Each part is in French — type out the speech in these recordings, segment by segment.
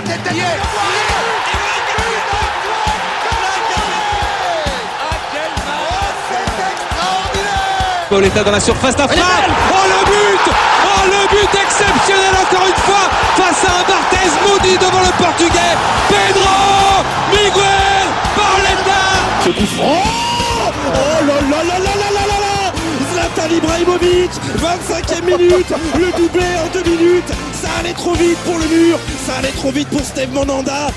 contre les. Pauletta dans la surface, la Oh le but. Oh le but exceptionnel encore une fois face à un Barthez maudit devant le portugais. Pedro Miguel Pauletta Ce coup franc. Oh là là là Zlatan Ibrahimovic 25e minute Le doublé en deux minutes Ça allait trop vite pour le mur Ça allait trop vite pour Steve Monanda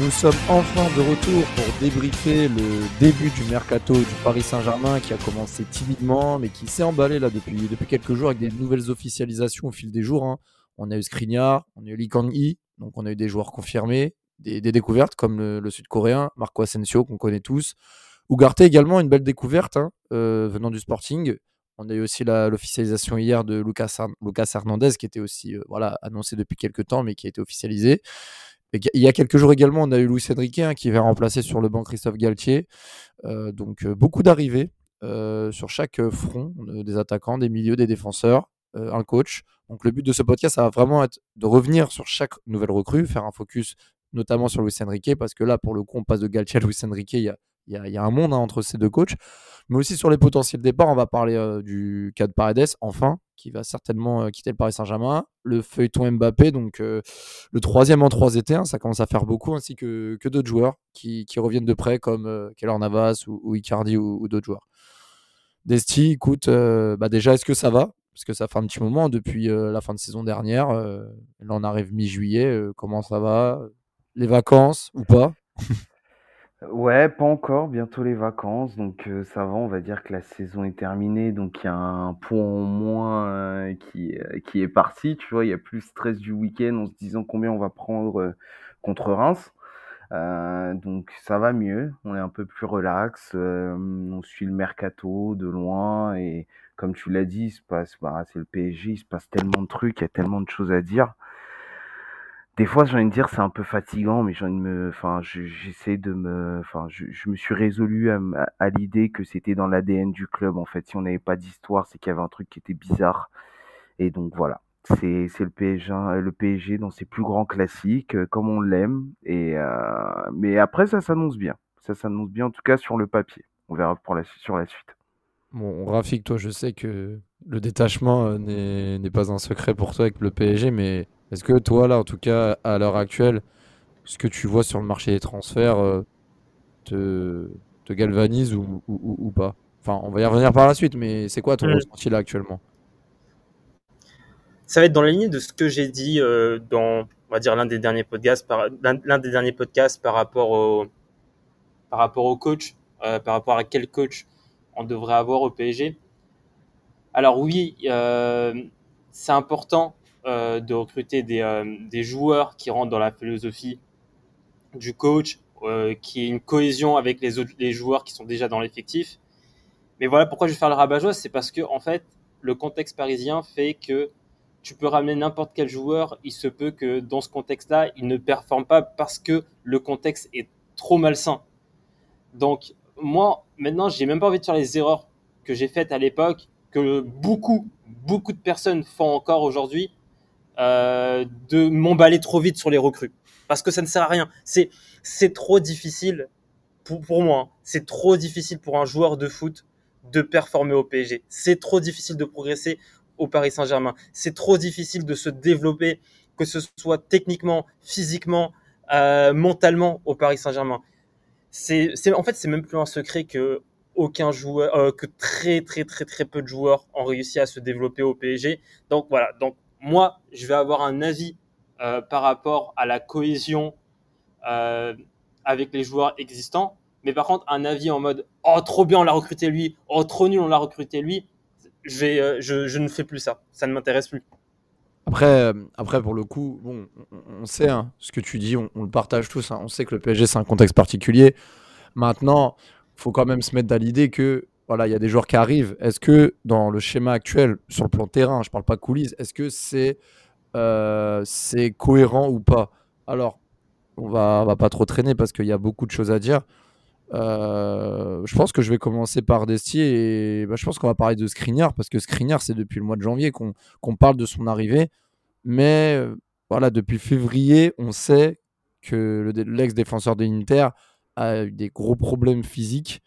Nous sommes enfin de retour pour débriefer le début du mercato du Paris Saint-Germain qui a commencé timidement mais qui s'est emballé là depuis, depuis quelques jours avec des nouvelles officialisations au fil des jours. hein. On a eu Skriniar, on a eu Lee Kang-hee, donc on a eu des joueurs confirmés, des, découvertes comme le, le Sud-Coréen, Marco Asensio qu'on connaît tous. Ugarte également, une belle découverte hein, euh, venant du Sporting. On a eu aussi l'officialisation hier de Lucas, Her- Lucas Hernandez qui était aussi euh, voilà, annoncé depuis quelques temps mais qui a été officialisé. Il y a quelques jours également, on a eu Luis Enrique hein, qui va remplacer sur le banc Christophe Galtier. Euh, donc euh, beaucoup d'arrivées sur chaque front, des attaquants, des milieux, des défenseurs, un coach. Donc le but de ce podcast, ça va vraiment être de revenir sur chaque nouvelle recrue, faire un focus notamment sur Luis Enrique, parce que là, pour le coup, on passe de Galtier à Luis Enrique, y a- il y a un monde hein, entre ces deux coachs. Mais aussi sur les potentiels départs, on va parler euh, du cas de Paredes, enfin, qui va certainement euh, quitter le Paris Saint-Germain. Le feuilleton Mbappé, donc euh, le troisième en trois étés, hein, ça commence à faire beaucoup, ainsi que, que d'autres joueurs qui, reviennent de près, comme Keller Navas ou, Icardi ou, d'autres joueurs. Desti, écoute, bah déjà, est-ce que ça va? Parce que ça fait un petit moment depuis euh, la fin de saison dernière. là, on arrive mi-juillet. comment ça va? Les vacances ou pas? Ouais, pas encore, bientôt les vacances, donc ça va, on va dire que la saison est terminée, donc il y a un point en moins qui, est parti, tu vois, il y a plus le stress du week-end en se disant combien on va prendre contre Reims. Donc ça va mieux, on est un peu plus relax, on suit le mercato de loin et comme tu l'as dit, il se passe, bah, c'est le PSG, il se passe tellement de trucs, il y a tellement de choses à dire. Des fois, j'ai envie de dire, c'est un peu fatigant, mais j'ai envie de me, enfin, je- j'essaie de me, enfin, je, me suis résolu à, l'idée que c'était dans l'ADN du club. En fait, si on n'avait pas d'histoire, c'est qu'il y avait un truc qui était bizarre. Et donc voilà, c'est le PSG, hein, le PSG dans ses plus grands classiques, euh, comme on l'aime. Et euh, mais après, ça s'annonce bien. Ça s'annonce bien, en tout cas sur le papier. On verra sur la suite. Bon, Rafik, toi, je sais que le détachement euh, n'est pas un secret pour toi avec le PSG, mais est-ce que toi, là, en tout cas, à l'heure actuelle, ce que tu vois sur le marché des transferts euh, te, te galvanise ou, ou- ou- ou pas? Enfin, on va y revenir par la suite, mais c'est quoi ton Mm. ressenti là actuellement? Ça va être dans la ligne de ce que j'ai dit euh, dans, on va dire, l'un des derniers podcasts par, l'un l'un des derniers podcasts par rapport au, par rapport au coach, euh, par rapport à quel coach on devrait avoir au PSG. Alors oui, euh, c'est important euh, de recruter des, euh, des joueurs qui rentrent dans la philosophie du coach, euh, qui ait une cohésion avec les autres joueurs qui sont déjà dans l'effectif. Mais voilà pourquoi je vais faire le rabat-joie, c'est parce que en fait, le contexte parisien fait que tu peux ramener n'importe quel joueur, il se peut que dans ce contexte-là, il ne performe pas parce que le contexte est trop malsain. Donc moi, maintenant, j'ai même pas envie de faire les erreurs que j'ai faites à l'époque, que beaucoup, beaucoup de personnes font encore aujourd'hui, euh, de m'emballer trop vite sur les recrues. Parce que ça ne sert à rien. C'est, c'est trop difficile pour, pour moi. hein. C'est trop difficile pour un joueur de foot de performer au PSG. C'est trop difficile de progresser au Paris Saint-Germain. C'est trop difficile de se développer, que ce soit techniquement, physiquement, euh, mentalement au Paris Saint-Germain. C'est, c'est, en fait, c'est même plus un secret que aucun joueur, euh, que très très très très peu de joueurs ont réussi à se développer au PSG. Donc voilà. Donc moi, je vais avoir un avis euh, par rapport à la cohésion euh, avec les joueurs existants. Mais par contre, un avis en mode oh trop bien on l'a recruté lui, oh trop nul on l'a recruté lui, je, euh, ne fais plus ça. Ça ne m'intéresse plus. Après, après, pour le coup, bon, on, sait hein, ce que tu dis, on, le partage tous. hein, on sait que le PSG, c'est un contexte particulier. Maintenant, faut quand même se mettre dans l'idée que voilà, il y a des joueurs qui arrivent. Est-ce que dans le schéma actuel, sur le plan terrain, je parle pas coulisses, est-ce que c'est euh, cohérent ou pas? Alors, on va, va pas trop traîner parce qu'il y a beaucoup de choses à dire. Euh, je pense que je vais commencer par Desti et bah, je pense qu'on va parler de Skriniar parce que Skriniar, c'est depuis le mois de janvier qu'on qu'on parle de son arrivée. Mais euh, voilà, depuis février, on sait que l'ex-défenseur de l'Inter a eu des gros problèmes physiques,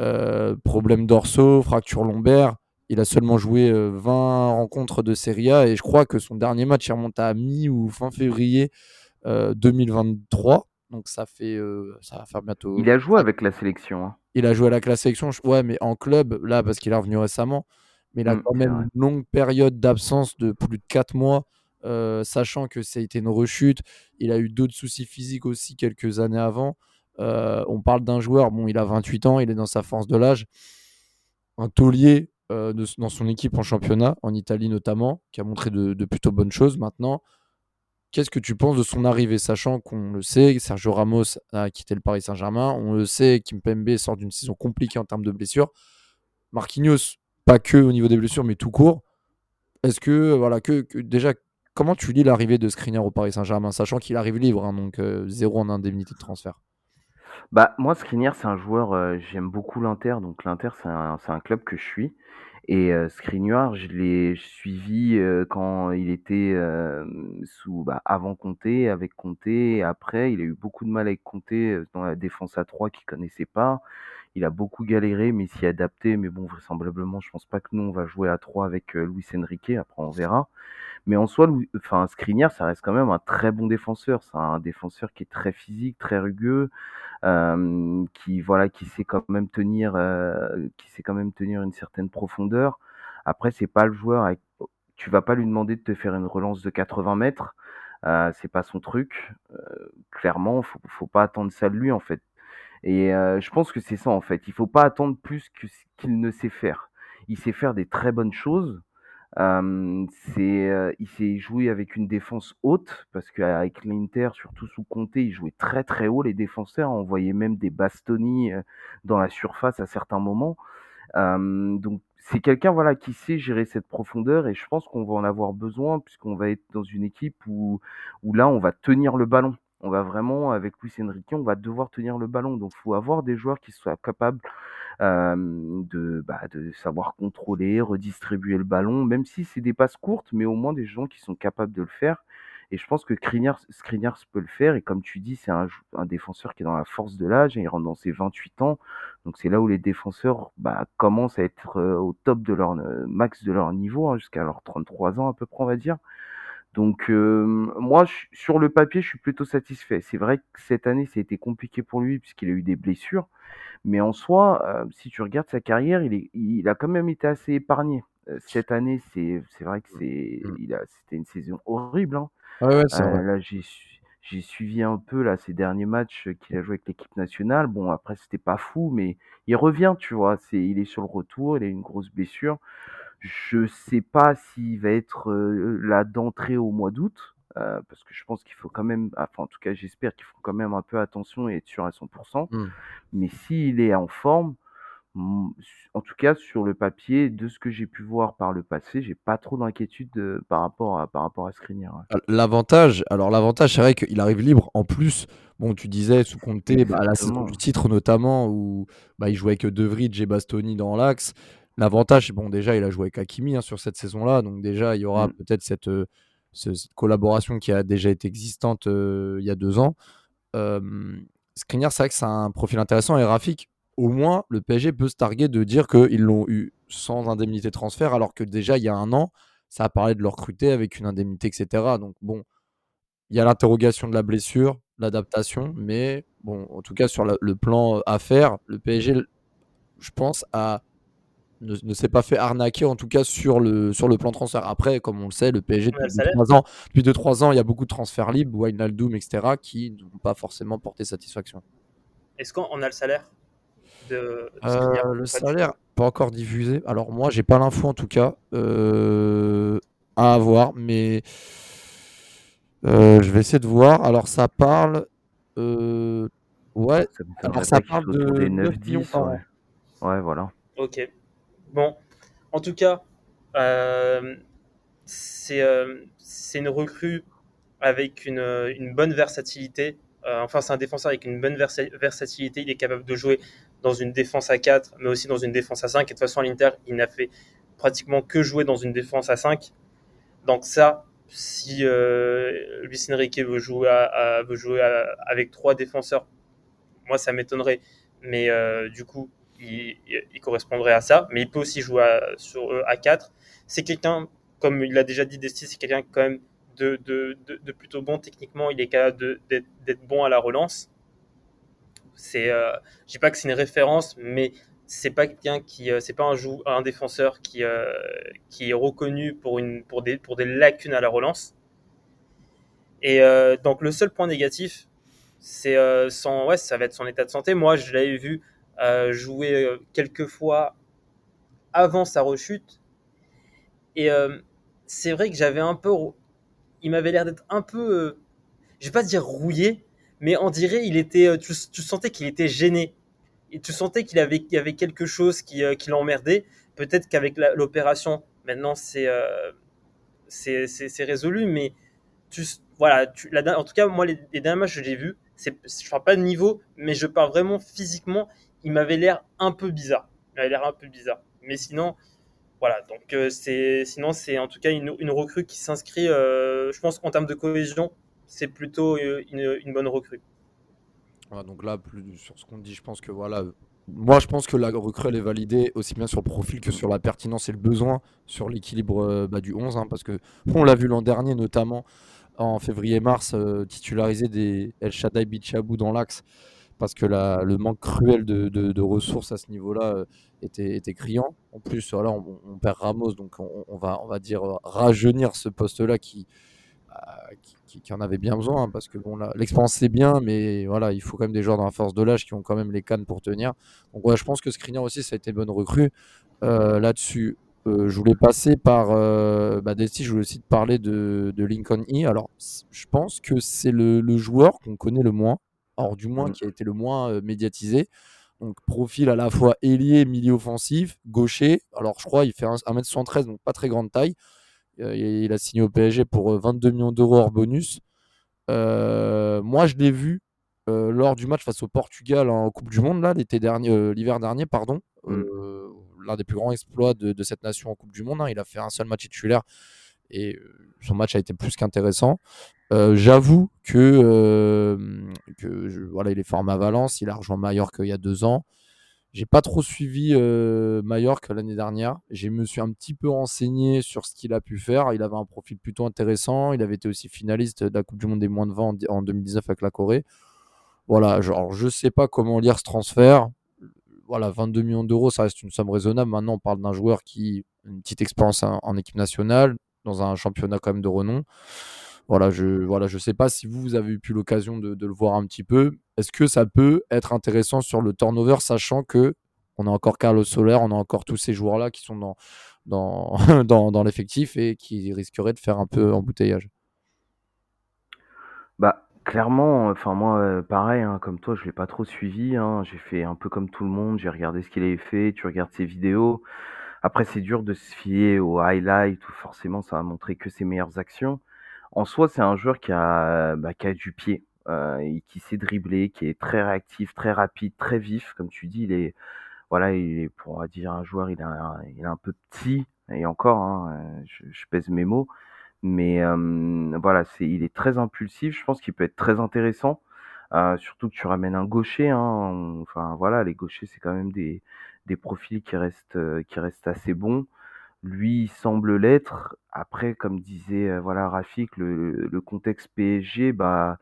euh, problèmes dorsaux, fracture lombaire. Il a seulement joué 20 euh, rencontres de Serie A et je crois que son dernier match il remonte à mi ou fin février 2023. Donc ça fait ça va faire bientôt. Il a joué avec la sélection. Hein. Il a joué avec la sélection, ouais, mais en club là parce qu'il est revenu récemment. Mais il a mmh, quand même une longue période d'absence de plus de 4 mois. sachant que ça a été une rechute. Il a eu d'autres soucis physiques aussi quelques années avant. On parle d'un joueur, bon, il a 28 ans, il est dans sa force de l'âge. Un taulier dans son équipe en championnat, en Italie notamment, qui a montré de, plutôt bonnes choses. Maintenant, qu'est-ce que tu penses de son arrivée, sachant qu'on le sait, Sergio Ramos a quitté le Paris Saint-Germain, on le sait, Kimpembe sort d'une saison compliquée en termes de blessures. Marquinhos pas que au niveau des blessures, mais tout court. Est-ce que, voilà, que, déjà, comment tu lis l'arrivée de Skriniar au Paris Saint-Germain, sachant qu'il arrive libre, hein, donc euh, zéro en indemnité de transfert? Bah, moi, Skriniar, c'est un joueur, euh, j'aime beaucoup l'Inter, donc l'Inter, c'est un, club que je suis. Et euh, je l'ai suivi quand il était sous, bah, avant Comté, avec Comté, après, il a eu beaucoup de mal avec Comté dans la défense à 3 qu'il connaissait pas. Il a beaucoup galéré, mais s'y adapté. Mais bon, vraisemblablement, je pense pas que nous, on va jouer à 3 avec euh, Luis Enrique. Après, on verra. Mais en soi, enfin, Skriniar, ça reste quand même un très bon défenseur. C'est un défenseur qui est très physique, très rugueux, euh, qui voilà, qui sait quand même tenir, euh, qui sait quand même tenir une certaine profondeur. Après, c'est pas le joueur. Avec... Tu vas pas lui demander de te faire une relance de 80 mètres. Euh, c'est pas son truc. clairement, faut, faut pas attendre ça de lui en fait. Et je pense que c'est ça en fait. Il faut pas attendre plus que ce qu'il ne sait faire. Il sait faire des très bonnes choses. Il s'est joué avec une défense haute parce qu'avec l'Inter, surtout sous Comté, il jouait très très haut les défenseurs. On voyait même des bastonnis dans la surface à certains moments. donc c'est quelqu'un voilà qui sait gérer cette profondeur et je pense qu'on va en avoir besoin puisqu'on va être dans une équipe où où là on va tenir le ballon on va vraiment, avec Luis Enrique, on va devoir tenir le ballon. Donc, il faut avoir des joueurs qui soient capables de, bah, de savoir contrôler, redistribuer le ballon, même si c'est des passes courtes, mais au moins des gens qui sont capables de le faire. Et je pense que Skriniar, peut le faire. Et comme tu dis, c'est un, défenseur qui est dans la force de l'âge. Il rentre dans ses 28 ans. Donc c'est là où les défenseurs bah, commencent à être au top de leur max de leur niveau, hein, jusqu'à leurs 33 ans à peu près, on va dire. Donc moi, sur le papier, je suis plutôt satisfait. C'est vrai que cette année, ça a été compliqué pour lui puisqu'il a eu des blessures. Mais en soi, si tu regardes sa carrière, il, est, il a quand même été assez épargné. cette année, c'est vrai que c'est mmh. c'était une saison horrible. Hein. là, j'ai suivi un peu là ces derniers matchs qu'il a joué avec l'équipe nationale. Bon, après, c'était pas fou, mais il revient, tu vois. Il est sur le retour, il a une grosse blessure. Je sais pas s'il va être là d'entrée au mois d'août, parce que je pense qu'il faut quand même, enfin en tout cas j'espère qu'il faut quand même un peu attention et être sûr à 100%. Mmh. Mais s'il est en forme, en tout cas sur le papier, de ce que j'ai pu voir par le passé, j'ai pas trop d'inquiétude par rapport à par rapport à Skriniar. L'avantage, alors l'avantage c'est vrai qu'il arrive libre. En plus, bon tu disais sous Comté, bah, la saison du titre notamment où bah, il jouait avec De Vrij et Bastoni dans l'axe. L'avantage, bon, déjà, il a joué avec Hakimi hein, sur cette saison-là, donc déjà, il y aura mmh. peut-être cette, cette, collaboration qui a déjà été existante il y a deux ans. Euh, Skriniar, c'est vrai que c'est un profil intéressant et Rafik, au moins, le PSG peut se targuer de dire qu'ils l'ont eu sans indemnité de transfert, alors que déjà, il y a un an, ça a parlé de le recruter avec une indemnité, etc. Donc, bon, il y a l'interrogation de la blessure, l'adaptation, mais bon, en tout cas, sur le plan à faire, le PSG, je pense, a ne, s'est pas fait arnaquer, en tout cas sur le, sur le plan transfert. Après, comme on le sait, le PSG, depuis 2-3 ans, depuis ans, il y a beaucoup de transferts libres, Wijnaldum, etc., qui n'ont pas forcément porté satisfaction. Est-ce qu'on a le salaire de, euh, Le salaire, pas encore diffusé. Alors moi, j'ai pas l'info en tout cas euh, à avoir, mais euh, je vais essayer de voir. Alors ça parle... ouais, ça, alors ça parle de 9 10 ouais. ouais, voilà. Ok. Bon, en tout cas, euh, euh, c'est une recrue avec une, bonne versatilité. Euh, enfin, c'est un défenseur avec une bonne versatilité. Il est capable de jouer dans une défense à 4, mais aussi dans une défense à 5. Et de toute façon, à l'Inter, il n'a fait pratiquement que jouer dans une défense à 5. Donc ça, si Luis Enrique veut jouer, à, veut jouer avec trois défenseurs, moi ça m'étonnerait. Mais du coup, il, correspondrait à ça. Mais il peut aussi jouer sur à 4. C'est quelqu'un, comme il a déjà dit Desti, c'est quelqu'un quand même de, de, plutôt bon techniquement. Il est capable d'être bon à la relance. C'est, euh, dis pas que c'est une référence, mais c'est pas quelqu'un qui, euh, c'est pas un, jou un défenseur qui, euh, qui est reconnu pour une, pour des, pour des lacunes à la relance. Et euh, donc le seul point négatif, c'est son, ouais, ça va être son état de santé. Moi, je l'avais vu jouer quelques fois avant sa rechute, et c'est vrai que j'avais un peu, il m'avait l'air d'être un peu, je vais pas dire rouillé, mais on dirait il était, tu, tu sentais qu'il était gêné. Et tu sentais qu'il avait, y avait quelque chose qui, euh, qui l'emmerdait. Peut-être qu'avec l'opération, maintenant euh, c'est c'est résolu, mais tu, voilà, tu, en tout cas, moi, les, derniers matchs que j'ai vus, je ne parle pas de niveau, mais je parle vraiment physiquement, il m'avait l'air un peu bizarre. Il l'air un peu bizarre. Mais sinon, voilà, donc euh, c'est sinon c'est en tout cas une, une recrue qui s'inscrit, je pense qu'en termes de cohésion, c'est plutôt une, une bonne recrue donc là, plus sur ce qu'on dit, je pense que voilà. Moi, je pense que la recrue, elle est validée aussi bien sur le profil que sur la pertinence et le besoin, sur l'équilibre euh, bah, du 11. Hein, parce que on l'a vu l'an dernier, notamment en février-mars, euh, titulariser des El Shaddai Bichabou dans l'axe parce que le manque cruel de, ressources à ce niveau-là euh, était, criant. En plus, voilà, on, perd Ramos, donc on, va, dire rajeunir ce poste-là qui, bah, qui, en avait bien besoin hein, parce que bon l'expérience c'est bien mais voilà il faut quand même des joueurs dans la force de l'âge qui ont quand même les cannes pour tenir. Donc je pense que Skriniar aussi ça a été une bonne recrue. Euh, là-dessus euh, je voulais passer par euh, bah, je voulais aussi te parler de, Lincoln E. Alors je pense que c'est le, joueur qu'on connaît le moins or du moins mmh. qui a été le moins euh, médiatisé donc profil à la fois ailier milieu offensif gaucher alors je crois il fait 1m73 donc pas très grande taille euh, il a signé au PSG pour 22 euh, millions d'euros hors bonus. Euh, moi, je l'ai vu lors du match face au Portugal en Coupe du Monde, là, l'été dernier, l'hiver dernier, pardon. Mm. L'un des plus grands exploits de, cette nation en Coupe du Monde. Hein. Il a fait un seul match titulaire et son match a été plus qu'intéressant. J'avoue que, que voilà, il est formé à Valence, il a rejoint Mallorca il y a deux ans. J'ai pas trop suivi euh, Mallorca l'année dernière. Je me suis un petit peu renseigné sur ce qu'il a pu faire. Il avait un profil plutôt intéressant. Il avait été aussi finaliste de la Coupe du Monde des moins de 20 en, 2019 avec la Corée. Voilà, genre, je sais pas comment lire ce transfert. Voilà, 22 millions d'euros, ça reste une somme raisonnable. Maintenant, on parle d'un joueur qui a une petite expérience en équipe nationale, dans un championnat quand même de renom. Voilà, je je sais pas si vous, avez eu l'occasion de, le voir un petit peu. Est-ce que ça peut être intéressant sur le turnover, sachant que on a encore Carlos Soler, on a encore tous ces joueurs-là qui sont dans, l'effectif et qui risqueraient de faire un peu embouteillage? Bah, clairement, enfin moi, euh, pareil, hein, comme toi, je l'ai pas trop suivi. Hein. j'ai fait un peu comme tout le monde, j'ai regardé ce qu'il avait fait, tu regardes ses vidéos. Après, c'est dur de se fier aux highlights, ou forcément, ça va montrer que ses meilleures actions. En soi, c'est un joueur qui a, bah, qui a du pied, euh, qui sait dribbler, qui est très réactif, très rapide, très vif. Comme tu dis, il est, voilà, il est, pour dire un joueur, il est un, peu petit, et encore, hein, je, pèse mes mots, mais voilà, c'est, il est très impulsif. Je pense qu'il peut être très intéressant, euh, surtout que tu ramènes un gaucher. Hein, enfin voilà, les gauchers, c'est quand même des, des profils qui restent, qui restent assez bons. Lui semble l'être. Après, comme disait euh, voilà Rafik, le, le contexte PSG, bah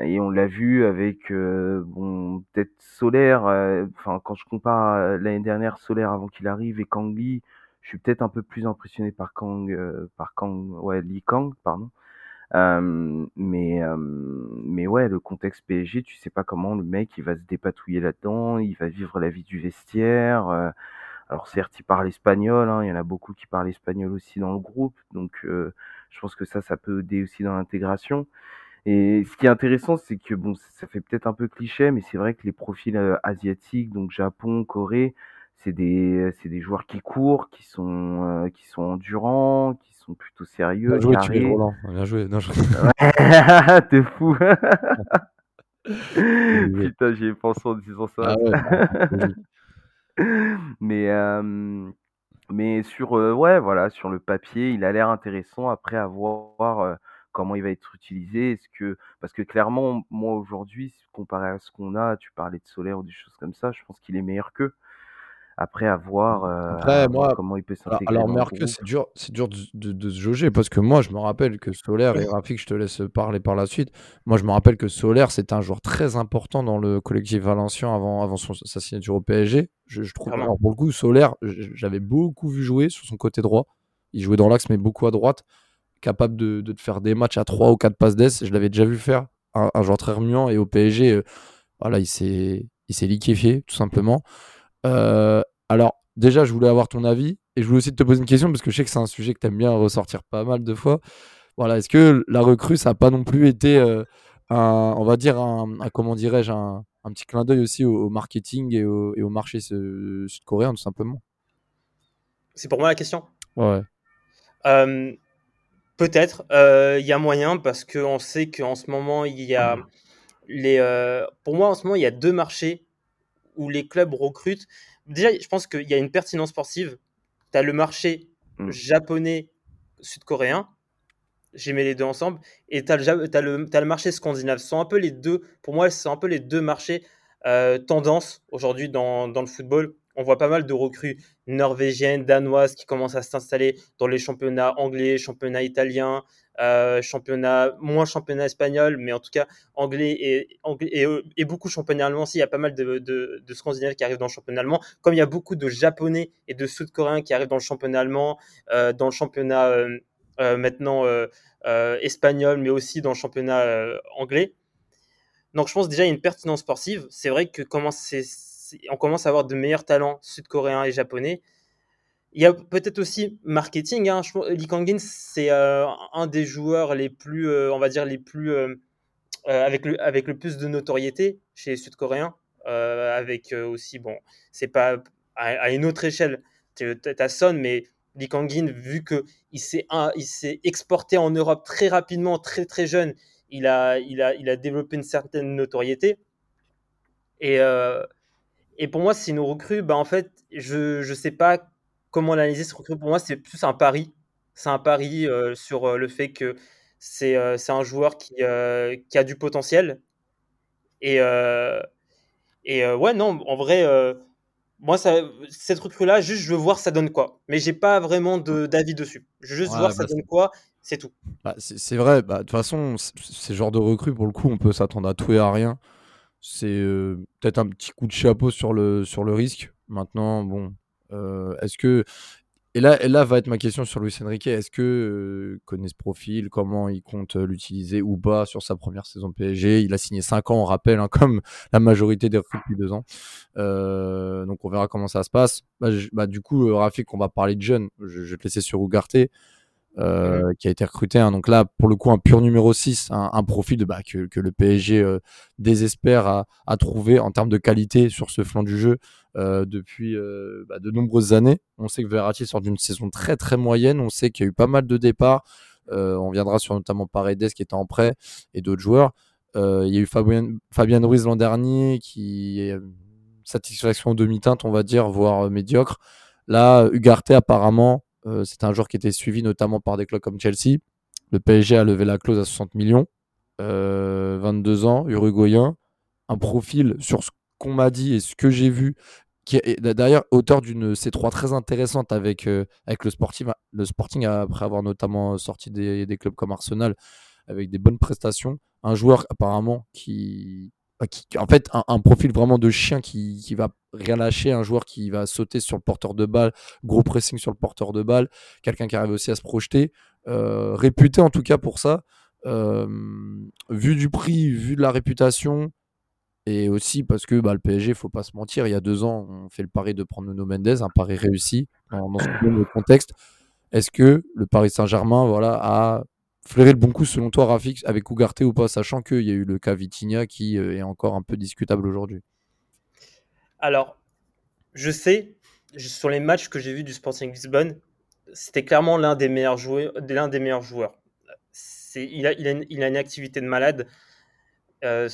et on l'a vu avec euh, bon peut-être Solaire. Euh, enfin, quand je compare l'année dernière Solaire avant qu'il arrive et Kang Lee, je suis peut-être un peu plus impressionné par Kang, par Kang, ouais Lee Kang, pardon. mais mais ouais, le contexte PSG, tu sais pas comment le mec il va se dépatouiller là-dedans, il va vivre la vie du vestiaire. Alors certes, il parle espagnol, hein, il y en a beaucoup qui parlent espagnol aussi dans le groupe, donc euh, je pense que ça, ça peut aider aussi dans l'intégration. Et ce qui est intéressant, c'est que bon, ça fait peut-être un peu cliché, mais c'est vrai que les profils euh, asiatiques, donc Japon, Corée, c'est des, c'est des joueurs qui courent, qui sont, euh, qui sont endurants, qui sont plutôt sérieux. Bien joué, carrés. Roland. Bien joué. Non, je... T'es fou. Putain, j'y ai pensé en disant ça. Ah ouais, Mais sur, le papier, il a l'air intéressant. Après, à voir, comment il va être utilisé. Parce que clairement, moi, aujourd'hui, comparé à ce qu'on a, tu parlais de Solaire ou des choses comme ça, je pense qu'il est meilleur qu'eux. Après, à voir, Après, moi, comment il peut alors, s'intégrer alors groupe. c'est dur, c'est dur de, de- de se jauger parce que moi, je me rappelle que Solaire et Rafik, je te laisse parler par la suite. Moi, je me rappelle que Solaire, c'était un joueur très important dans le collectif valencien avant, avant son, sa signature au PSG. Je, je trouve, alors pour le coup, Solaire, j'avais beaucoup vu jouer sur son côté droit. Il jouait dans l'axe, mais beaucoup à droite, capable de, de te faire des matchs à 3 ou 4 passes d'ess. Je l'avais déjà vu faire, un, un joueur très remuant. Et au PSG, euh, voilà, il s'est, il s'est liquéfié, tout simplement. Euh, alors, déjà, je voulais avoir ton avis et je voulais aussi te poser une question parce que je sais que c'est un sujet que tu aimes bien ressortir pas mal de fois. Voilà, est-ce que la recrue, ça n'a pas non plus été euh, un, on va dire, un, un- comment dirais-je, un, un petit clin d'œil aussi au, au marketing et au, et au marché sud-coréen, tout simplement? C'est pour moi la question? Ouais. Euh, Peut-être. Euh, Il y a moyen parce qu'on sait qu'en ce moment, il y a les. euh, pour moi, en ce moment, il y a deux marchés où les clubs recrutent. Déjà, je pense qu'il y a une pertinence sportive. Tu as le marché Mm. japonais, sud-coréen. J'ai mis les deux ensemble. Et tu as, le, t'as le marché scandinave. Ce sont un peu les deux. Pour moi, ce sont un peu les deux marchés euh, tendance aujourd'hui dans, dans le football. On voit pas mal de recrues norvégiennes, danoises qui commencent à s'installer dans les championnats anglais, championnats italiens, euh, championnat, moins championnat espagnol, mais en tout cas anglais et, beaucoup championnat allemand aussi. Il y a pas mal de, Scandinaves qui arrivent dans le championnat allemand, comme il y a beaucoup de Japonais et de Sud-Coréens qui arrivent dans le championnat allemand, euh, dans le championnat euh, maintenant espagnol, mais aussi dans le championnat anglais. Donc je pense déjà il y a une pertinence sportive. C'est vrai que commence, c'est, c'est- on commence à avoir de meilleurs talents sud-coréens et japonais. Il y a peut-être aussi marketing. Hein. Lee Kang-in, c'est euh, un des joueurs les plus, euh, on va dire, les plus, euh, avec, le, avec le plus de notoriété chez les Sud-Coréens. Avec aussi, bon, c'est pas à, une autre échelle. Tu as Son, mais Lee Kang-in, vu qu'il s'est, exporté en Europe très rapidement, très très jeune, il a, il a, il a développé une certaine notoriété. Et, et pour moi, c'est une recrue. Bah, en fait, je ne sais pas comment analyser ce recrue. Pour moi, c'est plus un pari. C'est un pari euh, sur euh, le fait que c'est euh, un joueur qui, euh, qui a du potentiel. Et, et ouais, non, en vrai, moi, ça, cette recrue-là, juste, je veux voir ça donne quoi. Mais j'ai pas vraiment de- d'avis dessus. Je veux juste voir ça bah, donne quoi, c'est tout. Bah, c'est vrai, bah, de toute façon, c- ces genres de recrues, pour le coup, on peut s'attendre à tout et à rien. C'est euh, peut-être un petit coup de chapeau sur le, sur le risque. Maintenant, bon, euh, est-ce que. Et là, et là va être ma question sur Luis Enrique. Est-ce que euh, connaît ce profil? Comment il compte l'utiliser ou pas sur sa première saison PSG Il a signé 5 ans, on rappelle, hein, comme la majorité des recrues depuis 2 ans. Donc on verra comment ça se passe. Bah, bah, du coup, Rafik, on va parler de jeunes. Je, je vais te laisser sur Ugarte euh, qui a été recruté. hein. Donc là, pour le coup, un pur numéro 6, un, profil bah, que, que le PSG euh, désespère à, à trouver en termes de qualité sur ce flanc du jeu euh, depuis euh, bah, de nombreuses années. On sait que Verratti sort d'une saison très très moyenne. On sait qu'il y a eu pas mal de départs. Euh, on viendra sur notamment Paredes qui était en prêt et d'autres joueurs. Euh, il y a eu Fabien, Fabien Ruiz l'an dernier qui est satisfaction demi-teinte, on va dire, voire médiocre. Là, Ugarte apparemment euh, c'est un joueur qui était suivi notamment par des clubs comme Chelsea. Le PSG a levé la clause à 60 millions. Euh, 22 ans, uruguayen. Un profil sur ce qu'on m'a dit et ce que j'ai vu, qui d'ailleurs auteur d'une C3 très intéressante avec, euh, avec le, sporting, le Sporting, après avoir notamment sorti des, clubs comme Arsenal avec des bonnes prestations. Un joueur apparemment qui en fait, un, un, profil vraiment de chien qui, qui va rien lâcher, un joueur qui va sauter sur le porteur de balle, gros pressing sur le porteur de balle, quelqu'un qui arrive aussi à se projeter, euh, réputé en tout cas pour ça. Euh, vu du prix, vu de la réputation, et aussi parce que bah, le PSG, faut pas se mentir, il y a deux ans, on fait le pari de prendre Nuno Mendes, un pari réussi dans, dans ce contexte. Est-ce que le Paris Saint-Germain voilà, a flairé le bon coup selon toi, Rafik, avec Ugarte ou pas, sachant qu'il y a eu le cas Vitinha qui euh, est encore un peu discutable aujourd'hui? Alors, je sais, sur les matchs que j'ai vus du Sporting Lisbonne, c'était clairement l'un des meilleurs joueurs. L'un. Il a, une, activité de malade. Euh,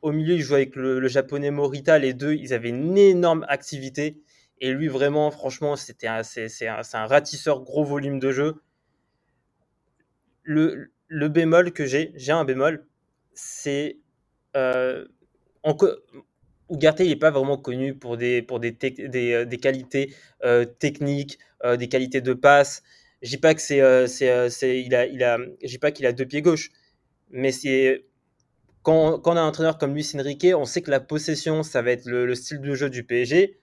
au milieu, il joue avec le, japonais Morita. Les deux, ils avaient une énorme activité. Et lui, vraiment, franchement, c'était c'est un, ratisseur gros volume de jeu. Le, bémol que j'ai, j'ai un bémol, c'est euh, Ugarte, il n'est pas vraiment connu pour des, pour des, euh, des qualités euh, techniques, euh, des qualités de passe. Je dis pas c'est, il a, il a, pas qu'il a deux pieds gauche, mais c'est quand, quand, on a un entraîneur comme Luis Enrique, on sait que la possession, ça va être le, style de jeu du PSG.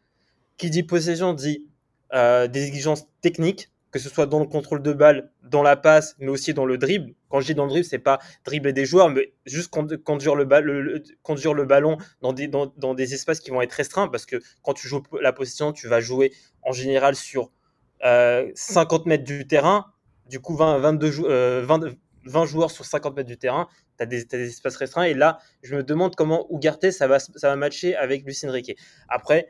Qui dit possession dit des exigences techniques, que ce soit dans le contrôle de balle, dans la passe, mais aussi dans le dribble. Quand je dis dans le dribble, c'est pas dribbler des joueurs, mais juste conduire le, conduire le ballon dans des, espaces qui vont être restreints, parce que quand tu joues la position, tu vas jouer en général sur 50 euh, mètres du terrain. Du coup, 20, 22 20, joueurs sur 50 mètres du terrain, tu as, des espaces restreints. Et là, je me demande comment Ugarte, ça va, matcher avec Lucien Riquet. Après,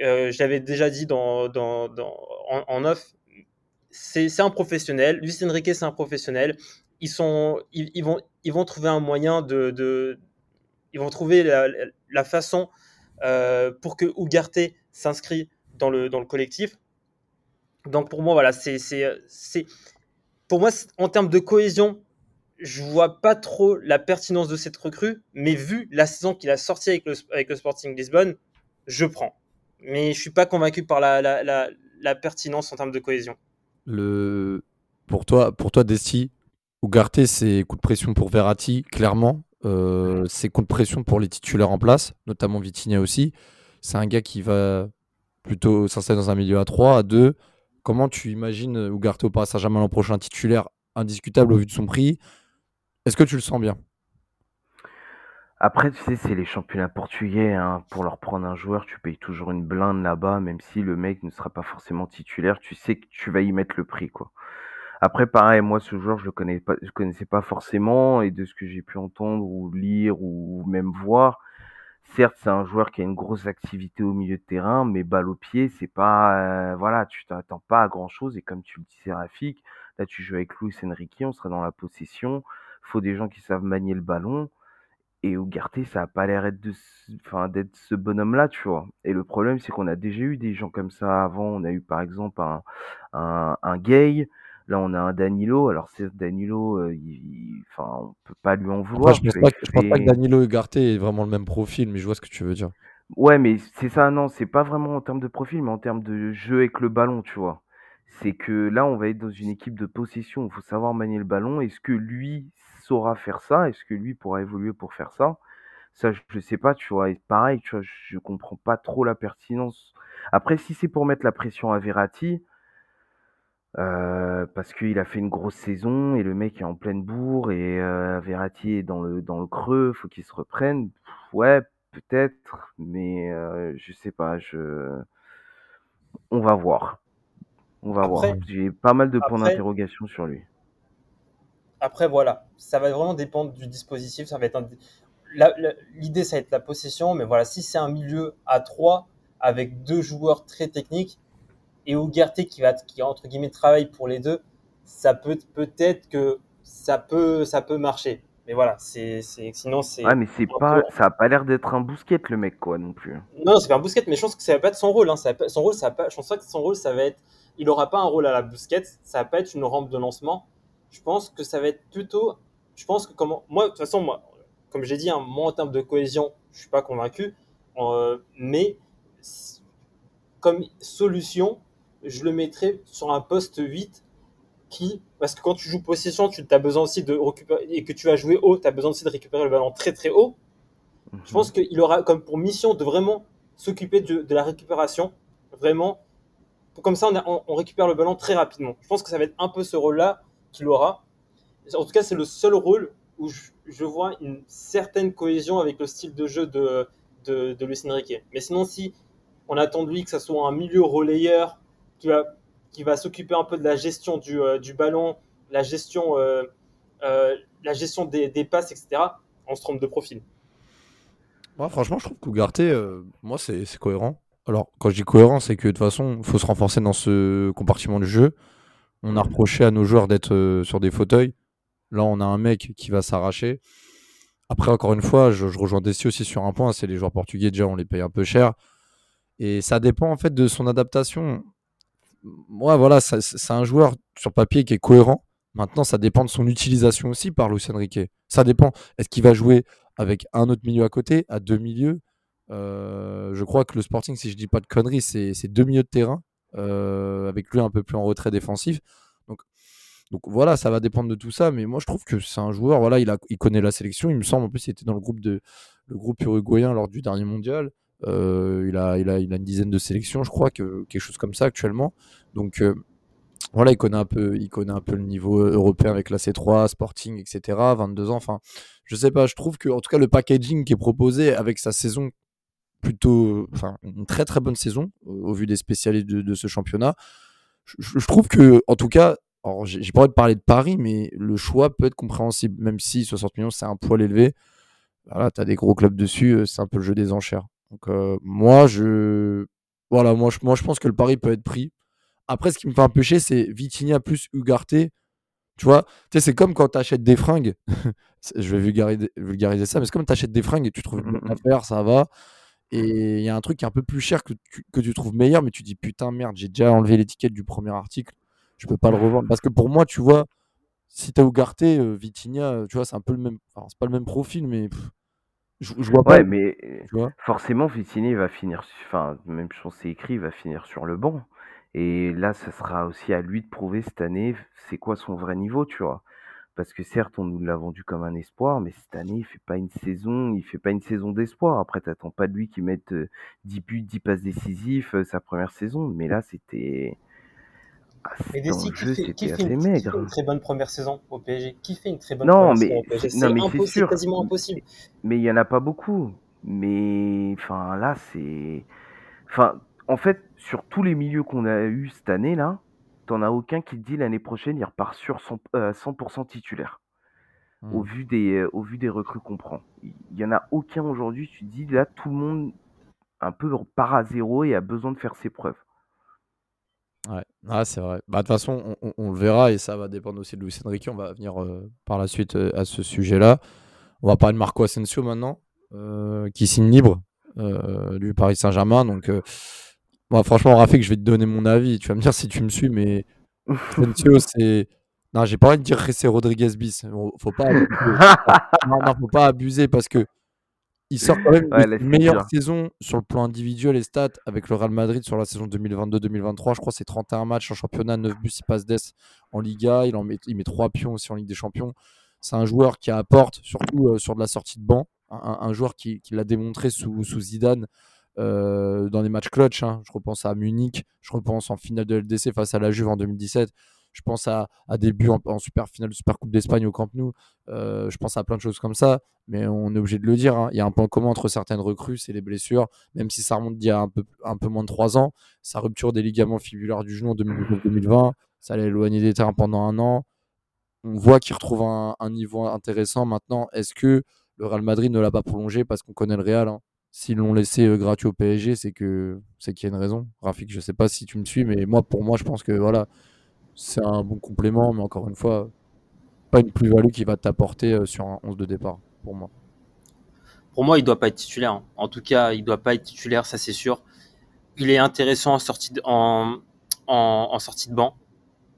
euh, je l'avais déjà dit en, en, off, c'est un professionnel. Luis Enrique, c'est un professionnel. Ils, vont, trouver un moyen de. ils vont trouver la, façon euh, pour que Ugarte s'inscrit dans le, collectif. Donc pour moi, voilà, c'est. Pour moi, en termes de cohésion, je vois pas trop la pertinence de cette recrue, mais vu la saison qu'il a sortie avec le, Sporting Lisbonne, je prends. Mais je suis pas convaincu par la pertinence en termes de cohésion. Le... Pour toi, pour toi Desti, Ugarte, c'est coup de pression pour Verratti, clairement. Euh, c'est coup de pression pour les titulaires en place, notamment Vitinha aussi. C'est un gars qui va plutôt s'installer dans un milieu à 3, à 2. Comment tu imagines Ugarte au Paris Saint-Germain l'an prochain titulaire indiscutable au vu de son prix? Est-ce que tu le sens bien? Après, tu sais, c'est les championnats portugais. Hein. Pour leur prendre un joueur, tu payes toujours une blinde là-bas, même si le mec ne sera pas forcément titulaire. Tu sais que tu vas y mettre le prix, quoi. Après, pareil, moi, ce joueur, je le connaissais pas forcément, et de ce que j'ai pu entendre ou lire ou même voir, certes, c'est un joueur qui a une grosse activité au milieu de terrain, mais balle au pied, c'est pas, euh, voilà, tu t'attends pas à grand chose. Et comme tu le dis, Rafik, là, tu joues avec Luis Enrique, on sera dans la possession. Faut des gens qui savent manier le ballon. Et Ugarte, ça a pas l'air d'être ce bonhomme-là, tu vois. Et le problème, c'est qu'on a déjà eu des gens comme ça avant. On a eu par exemple un, un, un Gay. Là, on a un Danilo. Alors, c'est Danilo, euh, il, enfin, on peut pas lui en vouloir. je, pense pas, que, pense pas que Danilo et Ugarte aient vraiment le même profil, mais je vois ce que tu veux dire. Ouais, mais c'est ça, non, c'est pas vraiment en termes de profil, mais en termes de jeu avec le ballon, tu vois. C'est que là, on va être dans une équipe de possession. Il faut savoir manier le ballon. Est-ce que lui, saura faire ça Est-ce que lui pourra évoluer pour faire ça? Ça, je, ne sais pas, tu vois. Et pareil, tu vois, je comprends pas trop la pertinence. Après, si c'est pour mettre la pression à Verratti, euh, parce qu'il a fait une grosse saison et le mec est en pleine bourre et euh, Verratti est dans le, dans le creux, faut qu'il se reprenne. Ouais, peut-être, mais euh, je sais pas. Je... On va voir. On va voir. J'ai pas mal de points d'interrogation sur lui. Après, voilà, ça va vraiment dépendre du dispositif. Ça va être l'idée, ça va être la possession, mais voilà, si c'est un milieu à 3 avec deux joueurs très techniques et Ugarte qui va, qui entre guillemets travaille pour les deux, ça peut peut-être que ça peut, ça peut marcher. Mais voilà, c'est, sinon c'est. Ouais, mais c'est pas, ça a pas l'air d'être un bousquet le mec quoi non plus. Non, c'est pas un bousquet, mais je pense que ça va pas être son rôle. Hein. Ça son rôle, ça pas, je pense pas que son rôle, ça va être, il aura pas un rôle à la bousquette, ça va pas être une rampe de lancement je pense que ça va être plutôt. Je pense que comment. Moi, de toute façon, moi, comme j'ai dit, hein, moi, en termes de cohésion, je suis pas convaincu. Euh, mais comme solution, je le mettrais sur un poste 8 qui. Parce que quand tu joues possession, tu as besoin aussi de récupérer. Et que tu vas jouer haut, tu as besoin aussi de récupérer le ballon très très haut. Je mhm. pense qu'il aura comme pour mission de vraiment s'occuper de, la récupération. Vraiment. Comme ça, on, on récupère le ballon très rapidement. Je pense que ça va être un peu ce rôle-là qu'il aura. En tout cas, c'est le seul rôle où je, vois une certaine cohésion avec le style de jeu de, de, de Luis Enrique. Mais sinon, si on attend de lui que ce soit un milieu relayeur qui va, qui va s'occuper un peu de la gestion du, euh, du ballon, la gestion, euh, euh, la gestion des, passes, etc., on se trompe de profil. Franchement, je trouve qu'Ougarté, moi, c'est cohérent. Alors, quand je dis cohérent, c'est que de toute façon, il faut se renforcer dans ce compartiment du jeu. On a reproché à nos joueurs d'être euh, sur des fauteuils. Là, on a un mec qui va s'arracher. Après, encore une fois, je, rejoins Desti aussi sur un point, c'est les joueurs portugais, déjà, on les paye un peu cher. Et ça dépend en fait de son adaptation. Moi, voilà, c'est un joueur sur papier qui est cohérent. Maintenant, ça dépend de son utilisation aussi par Luis Enrique. Ça dépend. Est-ce qu'il va jouer avec un autre milieu à côté, à deux milieux? Euh, Je crois que le Sporting, si je dis pas de conneries, c'est deux milieux de terrain, avec lui un peu plus en retrait défensif. Donc, donc voilà, ça va dépendre de tout ça. Mais moi, je trouve que c'est un joueur. Voilà, il connaît la sélection. Il me semble en plus, il était dans le groupe de le groupe uruguayen lors du dernier mondial. Euh, il, a, il, a, il a une dizaine de sélections, je crois, que, quelque chose comme ça actuellement. Donc euh, voilà, il connaît un peu, il connaît un peu le niveau européen avec la C3, Sporting, etc. 22 ans. Enfin, je sais pas. Je trouve que, en tout cas, le packaging qui est proposé avec sa saison plutôt, enfin, une très très bonne saison au, vu des spécialistes de, ce championnat. Je, trouve que, en tout cas, j'ai pas envie de parler de Paris, mais le choix peut être compréhensible, même si 60 millions c'est un poil élevé. Voilà, tu as des gros clubs dessus, c'est un peu le jeu des enchères. Donc euh, moi, je voilà, moi je, moi je pense que le pari peut être pris. Après, ce qui me fait un peu chier, c'est Vitinha plus Ugarte. Tu vois, tu sais, c'est comme quand tu achètes des fringues. je vais vulgariser, ça, mais c'est comme tu achètes des fringues et tu trouves une affaire, ça va. Et il y a un truc qui est un peu plus cher que tu, que tu trouves meilleur, mais tu dis putain, merde, j'ai déjà enlevé l'étiquette du premier article. Je peux pas le revendre. Parce que pour moi, tu vois, si tu as Ugarte, euh, Vitinha, tu vois, c'est un peu le même. Enfin, c'est pas le même profil, mais je, vois pas. Ouais, mais forcément, Vitinha va finir, enfin, même chose c'est écrit, il va finir sur le banc. Et là, ça sera aussi à lui de prouver cette année, c'est quoi son vrai niveau, tu vois. Parce que certes, on nous l'a vendu comme un espoir, mais cette année, il fait pas une saison, il fait pas une saison d'espoir. Après, t'attends pas de lui qu'il mette 10 buts, 10 passes décisifs sa première saison. Mais là, c'était. Ah, mais qui, fait, qui, fait une, qui fait une très bonne première saison au PSG Qui fait une très bonne non, première mais, saison au PSG C'est impossible, quasiment impossible. Mais il y en a pas beaucoup. Mais enfin là, c'est. Enfin, en fait, sur tous les milieux qu'on a eu cette année là, t'en as aucun qui te dit l'année prochaine il repart sur 100%, euh, titulaire. Au, mmh. vu des, euh, au vu des recrues qu'on prend. Il y en a aucun aujourd'hui, tu te dis là tout le monde un peu part à zéro et a besoin de faire ses preuves. Ouais, ah, c'est vrai. Bah, de toute façon, on, le verra et ça va dépendre aussi de Luis Enrique. On va venir euh, par la suite euh, à ce sujet-là. On va parler de Marco Asensio maintenant, qui signe libre du Paris Saint-Germain. Donc, moi, franchement, Rafik, je vais te donner mon avis. Tu vas me dire si tu me suis, mais Asensio, c'est. Non, j'ai pas envie de dire que c'est Rodriguez bis. Faut pas non, non, faut pas abuser parce que il sort quand même une meilleure saison sur le plan individuel et stats avec le Real Madrid sur la saison 2022-2023. Je crois que c'est 31 matchs en championnat, 9 buts, 6 passes d'ess en Liga. Il, en met, il met 3 pions aussi en Ligue des Champions. C'est un joueur qui apporte, surtout euh, sur de la sortie de banc. Un, joueur qui, l'a démontré sous, sous Zidane euh, dans des matchs clutch. Hein. Je repense à Munich, je repense en finale de LDC face à la Juve en 2017. Je pense à, des buts en, super finale de Super Coupe d'Espagne au Camp Nou. Euh, je pense à plein de choses comme ça. Mais on est obligé de le dire. Hein. Il y a un point commun entre certaines recrues, c'est les blessures. Même si ça remonte d'il y a un peu, moins de 3 ans. Sa rupture des ligaments fibulaires du genou en 2019-2020. Ça l'a éloigné des terrains pendant un an. On voit qu'il retrouve un, niveau intéressant. Maintenant, est-ce que le Real Madrid ne l'a pas prolongé parce qu'on connaît le Real hein? S'ils l'ont laissé euh, gratuit au PSG, c'est que c'est qu'il y a une raison. Rafik, je sais pas si tu me suis, mais moi, pour moi, je pense que voilà, c'est un bon complément, mais encore une fois, pas une plus-value qui va t'apporter euh, sur un 11 de départ, pour moi. Pour moi, il doit pas être titulaire. Hein. En tout cas, il doit pas être titulaire, ça c'est sûr. Il est intéressant en sortie de, en, en, sortie de banc.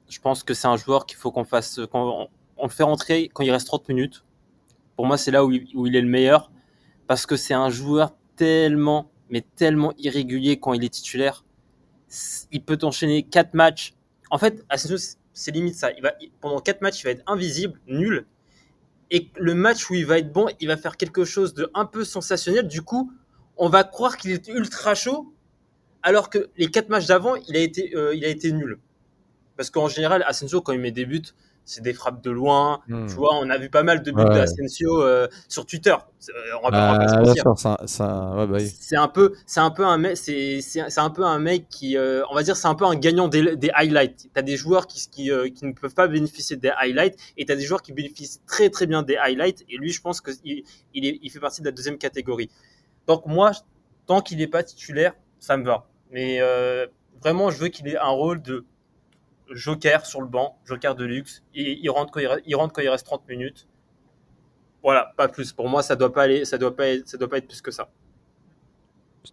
Je pense que c'est un joueur qu'il faut qu'on fasse, qu'on on le fait rentrer quand il reste 30 minutes. Pour moi, c'est là où où il est le meilleur, parce que c'est un joueur tellement, mais tellement irrégulier quand il est titulaire. Il peut enchaîner 4 matchs en fait, c'est limite ça. Il va, pendant 4 matchs, il va être invisible, nul. Et le match où il va être bon, il va faire quelque chose de un peu sensationnel. Du coup, on va croire qu'il est ultra chaud, alors que les 4 matchs d'avant, il, a été, euh, il a été nul. Parce qu'en général, Asensio, quand il met des buts, c'est des frappes de loin. Hmm. Tu vois, on a vu pas mal de buts d'Asensio euh, sur Twitter. C'est un peu, c'est un peu un mec, c'est, c'est, un peu un mec qui, euh, on va dire, c'est un peu un gagnant des, des highlights. T'as des joueurs qui, qui, euh, qui, ne peuvent pas bénéficier des highlights et t'as des joueurs qui bénéficient très très bien des highlights. Et lui, je pense que il, il, il fait partie de la deuxième catégorie. Donc moi, tant qu'il n'est pas titulaire, ça me va. Mais vraiment, je veux qu'il ait un rôle de joker sur le banc, joker de luxe. Il rentre quand il, reste, il rentre quand il reste 30 minutes. Voilà, pas plus. Pour moi, ça doit pas aller, ça doit pas être, ça doit pas être plus que ça.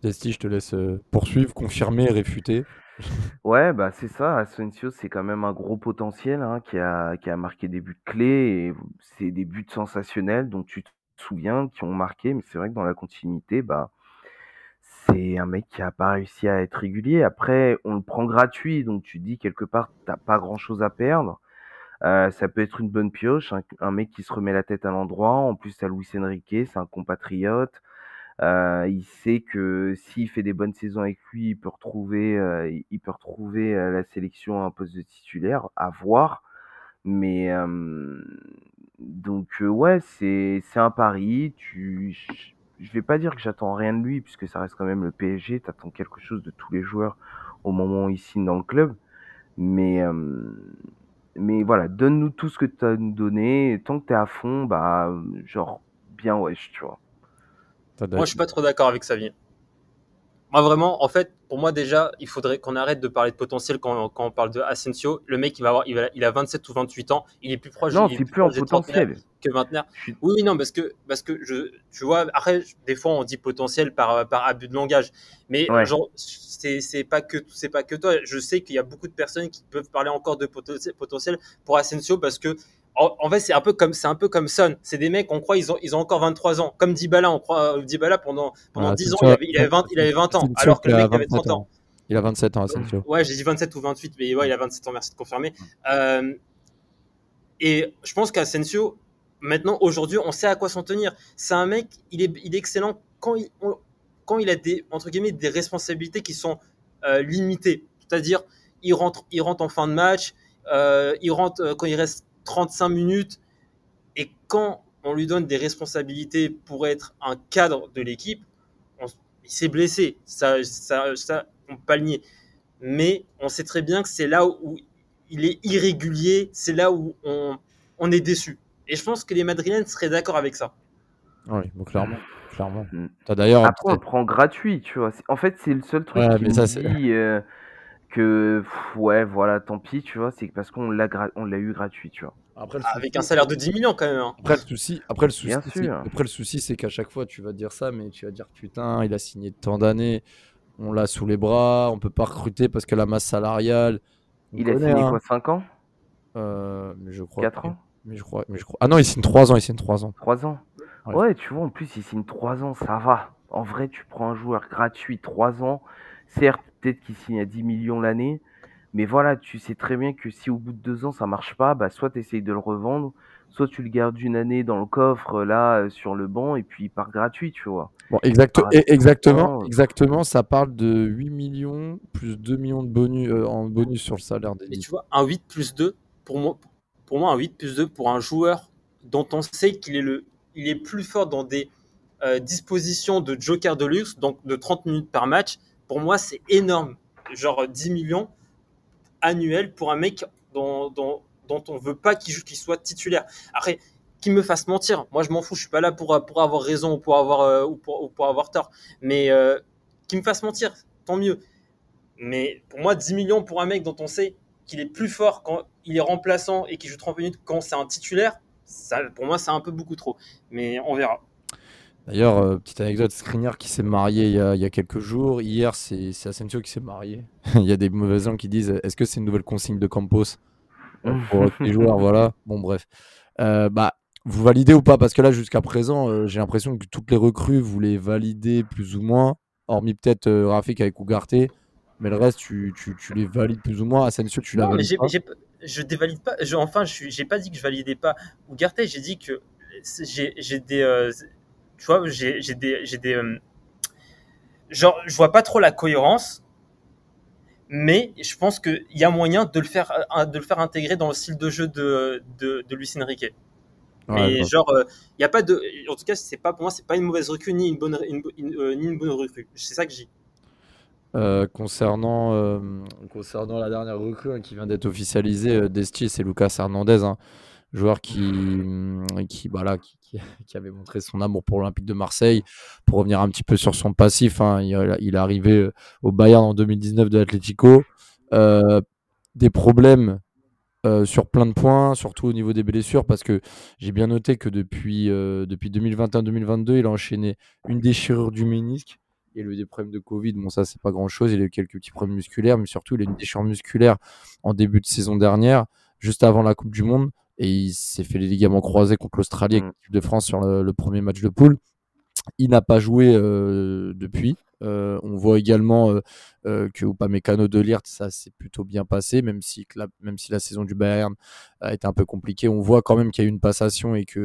Desti, je te laisse poursuivre, confirmer, réfuter. Ouais, bah c'est ça. Asensio, c'est quand même un gros potentiel hein, qui, a, qui a marqué des buts clés et c'est des buts sensationnels dont tu te souviens, qui ont marqué. Mais c'est vrai que dans la continuité, bah c'est un mec qui a pas réussi à être régulier. Après, on le prend gratuit, donc tu dis quelque part, t'as pas grand chose à perdre. Euh, ça peut être une bonne pioche, un, mec qui se remet la tête à l'endroit. En plus, à Luis Enrique, c'est un compatriote. Euh, il sait que s'il fait des bonnes saisons avec lui, il peut retrouver, euh, il peut retrouver la sélection à un poste de titulaire, à voir. Mais donc ouais, c'est c'est un pari. Tu, je vais pas dire que j'attends rien de lui puisque ça reste quand même le PSG. T'attends quelque chose de tous les joueurs au moment où ils signent dans le club. Mais mais voilà, donne-nous tout ce que tu as à nous donner. tant que tu es à fond, bah, genre, bien wesh, tu vois. Moi, je suis pas trop d'accord avec Xavier. Moi, vraiment, en fait, pour moi, déjà, il faudrait qu'on arrête de parler de potentiel quand, quand, on parle de Asensio. Le mec, il va avoir, il, va, il a 27 ou 28 ans. Il est plus proche. Non, c'est plus, en potentiel que maintenant. Oui, non, parce que, parce que je, tu vois, après, des fois, on dit potentiel par, par abus de langage. Mais genre, c'est pas que c'est pas que toi. Je sais qu'il y a beaucoup de personnes qui peuvent parler encore de potentiel pour Asensio parce que en, fait, c'est un peu comme c'est un peu comme Son. C'est des mecs, on croit ils ont ils ont encore 23 ans. Comme Dybala, on croit euh, Dybala pendant pendant 10 ans, il avait, il avait 20 il avait 20 ans, alors que le mec avait 30 ans. Il a 27 ans, Asensio. Ouais, j'ai dit 27 ou 28, mais ouais, il a 27 ans. Merci de confirmer. Euh, et je pense qu'Asensio, maintenant, aujourd'hui, on sait à quoi s'en tenir. C'est un mec, il est, il est excellent quand il, quand il a des, entre guillemets, des responsabilités qui sont euh, limitées. C'est-à-dire, il rentre, il rentre en fin de match, euh, il rentre quand il reste 35 minutes, et quand on lui donne des responsabilités pour être un cadre de l'équipe, il s'est blessé. Ça, ça, ça, on peut pas le nier. Mais on sait très bien que c'est là où il est irrégulier, c'est là où on, on, est déçu. Et je pense que les Madrilènes seraient d'accord avec ça. Oui, bon, clairement. clairement. Mm. d'ailleurs Après, on le prend gratuit, tu vois. En fait, c'est le seul truc qui me dit euh, que, ouais, voilà, tant pis, tu vois. C'est parce qu'on l'a eu gratuit, tu vois. Après, Avec un salaire de 10 millions quand même. Hein. Après le souci, après le souci, après le souci, c'est qu'à chaque fois tu vas dire ça, mais tu vas dire putain, il a signé tant d'années, on l'a sous les bras, on peut pas recruter parce que la masse salariale. Il a signé hein. quoi, 5 ans? Euh, mais je crois 4 ans? mais je crois, mais je crois. Ah non, il signe 3 ans, il signe 3 ans. 3 ans? Ouais. tu vois, en plus, il signe 3 ans, ça va. En vrai, tu prends un joueur gratuit 3 ans. Certes, peut-être qu'il signe à 10 millions l'année. Mais voilà, tu sais très bien que si au bout de 2 ans ça marche pas, bah soit tu essayes de le revendre, soit tu le gardes une année dans le coffre là euh, sur le banc et puis il part gratuit, tu vois. Bon, exactement, euh, exactement, ça parle de 8 millions plus 2 millions de bonus euh, en bonus sur le salaire des. Et tu vois, un 8 plus 2 pour moi pour moi un 8 plus 2 pour un joueur dont on sait qu'il est le il est plus fort dans des dispositions de joker de luxe, donc de 30 minutes par match, pour moi c'est énorme. Genre 10 millions annuel pour un mec dont, dont, dont on veut pas qu'il soit titulaire. Après, qu'il me fasse mentir, moi je m'en fous, je suis pas là pour, pour avoir raison ou pour avoir, euh, ou pour, avoir tort, mais euh, qu'il me fasse mentir, tant mieux. Mais pour moi, 10 millions pour un mec dont on sait qu'il est plus fort quand il est remplaçant et qu'il joue 30 minutes quand c'est un titulaire, ça, pour moi, c'est un peu beaucoup trop. Mais on verra. D'ailleurs, euh, petite anecdote, Skriniar qui s'est marié il y, a, il y, a, quelques jours. Hier, c'est Asensio qui s'est marié. il y a des mauvais gens qui disent est-ce que c'est une nouvelle consigne de Campos pour les joueurs Voilà. Bon, bref. Euh, bah, vous validez ou pas? Parce que là, jusqu'à présent, euh, j'ai l'impression que toutes les recrues, vous les validez plus ou moins, hormis peut-être Rafik avec Ougarté. Mais le reste, tu, tu, tu, les valides plus ou moins. Asensio, tu l'as validé. Je dévalide pas. Je, enfin, je j'ai pas dit que je validais pas Ougarté. J'ai dit que j'ai des tu vois, j'ai des, j'ai des, euh, genre, je vois pas trop la cohérence, mais je pense qu'il y a moyen de le faire, euh, de le faire intégrer dans le style de jeu de, de, de Luis Enrique. mais genre, il euh, n'y a pas de, en tout cas, c'est pas pour moi, c'est pas une mauvaise recrue ni une bonne, une, ni une bonne recrue. C'est ça que j'ai. concernant, concernant la dernière recrue hein, qui vient d'être officialisée, Desti, c'est Lucas Hernandez. Hein joueur qui, mmh, qui, voilà, qui, qui, avait montré son amour pour l'Olympique de Marseille. Pour revenir un petit peu sur son passif, hein, il, il, est arrivé euh, au Bayern en 2019 de l'Atlético. Euh, des problèmes euh, sur plein de points, surtout au niveau des blessures, parce que j'ai bien noté que depuis, depuis 2021-2022, il a enchaîné une déchirure du ménisque, a eu des problèmes de Covid. Bon, ça, c'est pas grand chose. Il a eu quelques petits problèmes musculaires, mais surtout, il a eu une déchirure musculaire en début de saison dernière, juste avant la Coupe du Monde. Et il s'est fait les ligaments croisés contre l'Australie Mm. l'équipe de France sur le, le premier match de poule. Il n'a pas joué euh, depuis. Euh, on voit également euh, euh, que Upamecano de Lirt, ça s'est plutôt bien passé, même si, la, même si la saison du Bayern a été un peu compliquée. On voit quand même qu'il y a eu une passation et qu'il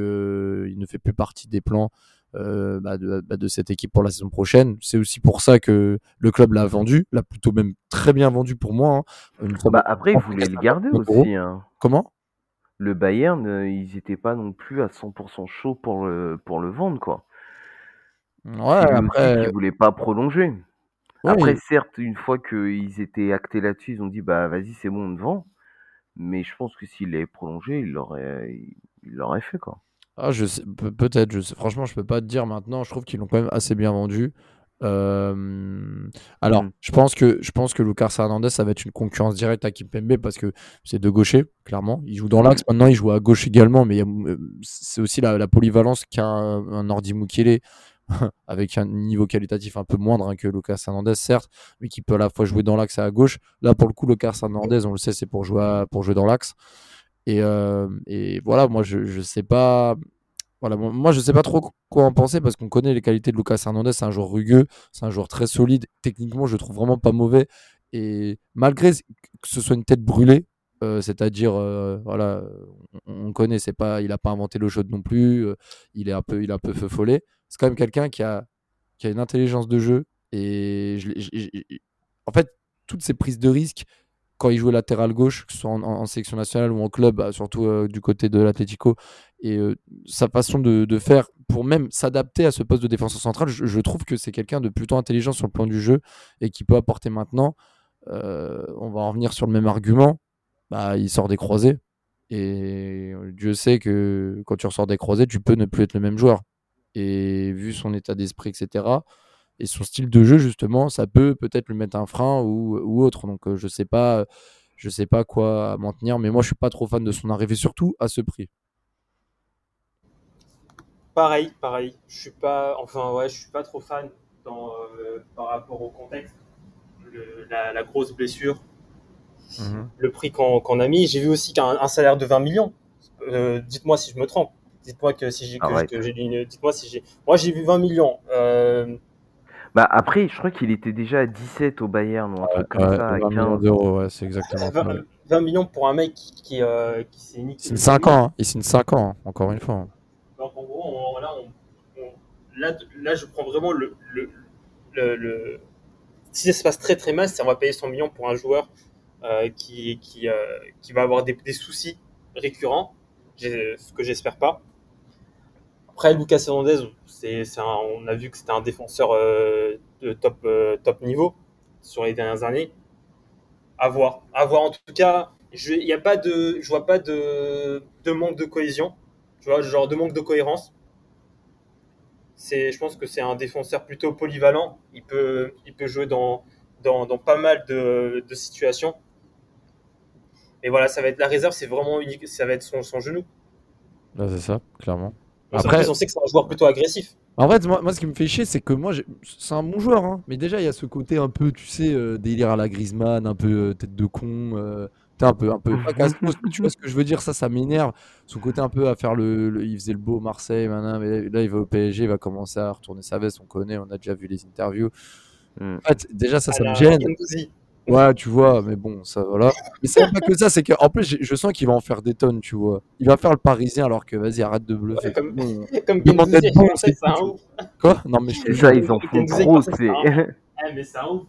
ne fait plus partie des plans euh, bah, de, bah, de cette équipe pour la saison prochaine. C'est aussi pour ça que le club l'a vendu, l'a plutôt même très bien vendu pour moi. hein. Bah, après, ils de voulaient le 150 garder aussi. hein. Comment? Le Bayern, euh, ils étaient pas non plus à 100% chauds pour le, pour le vendre, quoi. Ouais, après, qui voulait pas prolonger. oui, Après, certes, une fois qu'ils étaient actés là-dessus, ils ont dit bah vas-y, c'est bon, on te vend. Mais je pense que s'il l'avait prolongé, il l'aurait, il l'aurait fait quoi. Ah, je sais, pe- peut-être, je sais, franchement, je peux pas te dire maintenant. Je trouve qu'ils l'ont quand même assez bien vendu. Euh, alors, Mm. je pense que je pense que Lucas Hernandez, ça va être une concurrence directe à Kimpembe parce que c'est deux gauchers, clairement. Il joue dans l'axe. Maintenant, il joue à gauche également, mais euh, c'est aussi la, la polyvalence qu'a un, Ordi Mukele avec un niveau qualitatif un peu moindre hein, que Lucas Hernandez, certes, mais qui peut à la fois jouer dans l'axe et à gauche. Là, pour le coup, Lucas Hernandez, on le sait, c'est pour jouer à- pour jouer dans l'axe. Et, euh, et voilà, moi, je je sais pas. Voilà, moi je sais pas trop quoi en penser parce qu'on connaît les qualités de Lucas Hernandez, c'est un joueur rugueux, c'est un joueur très solide. Techniquement, je le trouve vraiment pas mauvais. Et malgré que ce soit une tête brûlée, euh, c'est-à-dire, euh, voilà, on, on connaît, pas, il a pas inventé l'eau chaude non plus, euh, il est un peu, il est un peu feu follet. C'est quand même quelqu'un qui a, qui a une intelligence de jeu. Et en fait, toutes ces prises de risque, quand il jouait latéral gauche, que ce soit en, sélection nationale ou en club, bah, surtout euh, du côté de l'Atlético, et euh, sa façon de, faire pour même s'adapter à ce poste de défenseur central, je, je trouve que c'est quelqu'un de plutôt intelligent sur le plan du jeu et qui peut apporter maintenant. euh, on va en revenir sur le même argument. Bah, il sort des croisés. Et Dieu sait que quand tu ressors des croisés, tu peux ne plus être le même joueur. Et vu son état d'esprit, etc., et son style de jeu, justement, ça peut peut-être lui mettre un frein ou, ou autre. Donc, euh, je sais pas, je sais pas quoi m'en tenir, mais moi, je suis pas trop fan de son arrivée, surtout à ce prix. Pareil, pareil. Je suis pas, enfin ouais, je suis pas trop fan dans, euh, par rapport au contexte, Le- la, la grosse blessure, le prix qu'on a mis. J'ai vu aussi qu'un un salaire de 20 millions. Euh, dites-moi si je me trompe. Dites-moi que si j'ai, j'ai une- dites-moi si j'ai. Moi j'ai vu 20 millions. Euh, Bah après, je crois qu'il était déjà à 17 au Bayern ou un truc comme Ouais, ça, à 20 millions 15. d'euros, ouais, c'est exactement ça. 20, 20 millions pour un mec qui, qui, euh, qui s'est niqué. Il signe le 5 genou. ans, hein. il signe 5 ans, encore une fois. hein. Donc en gros, on- là, on- on- là, là, je prends vraiment le, le, le, le- Si ça se passe très très mal, c'est on va payer 100 millions pour un joueur euh, qui, qui, euh, qui va avoir des, des soucis récurrents, ce que j'espère pas. Après, Lucas Hernandez, on a vu que c'était un défenseur euh, de top, euh, top niveau sur les dernières années. À voir. À voir en tout cas. Je je vois pas de, manque de cohésion. Tu vois, genre de manque de cohérence. C'est, je pense que c'est un défenseur plutôt polyvalent. Il peut, jouer dans, dans, pas mal de, situations. Et voilà, ça va être la réserve, c'est vraiment unique, ça va être son, genou. C'est ça, clairement. Après- plus, on sait que c'est un joueur plutôt agressif. En fait, moi, moi, ce qui me fait chier, c'est que moi, c'est un bon joueur, hein. mais déjà, il y a ce côté un peu, tu sais, euh, délire à la Griezmann, un peu euh, tête de con, euh, t'es un peu, un peu, pas mais tu vois ce que je veux dire, ça, ça m'énerve. Son côté un peu à faire le, le- il faisait le beau Marseille, maintenant, mais là, il va au PSG, il va commencer à retourner sa veste, on connaît, on a déjà vu les interviews. Mm. En fait, déjà, ça, ça me gêne. Ouais, tu vois, mais bon, ça, voilà. Mais c'est pas que ça, c'est qu'en plus, j'ai- je sens qu'il va en faire des tonnes, tu vois. Il va faire le parisien alors que, vas-y, arrête de bluffer. Ouais, comme- Bon. Comme bon, c'est un ouf. Quoi? Non, mais je ça, ils en font trop. C'est... Ah, mais c'est un ouf.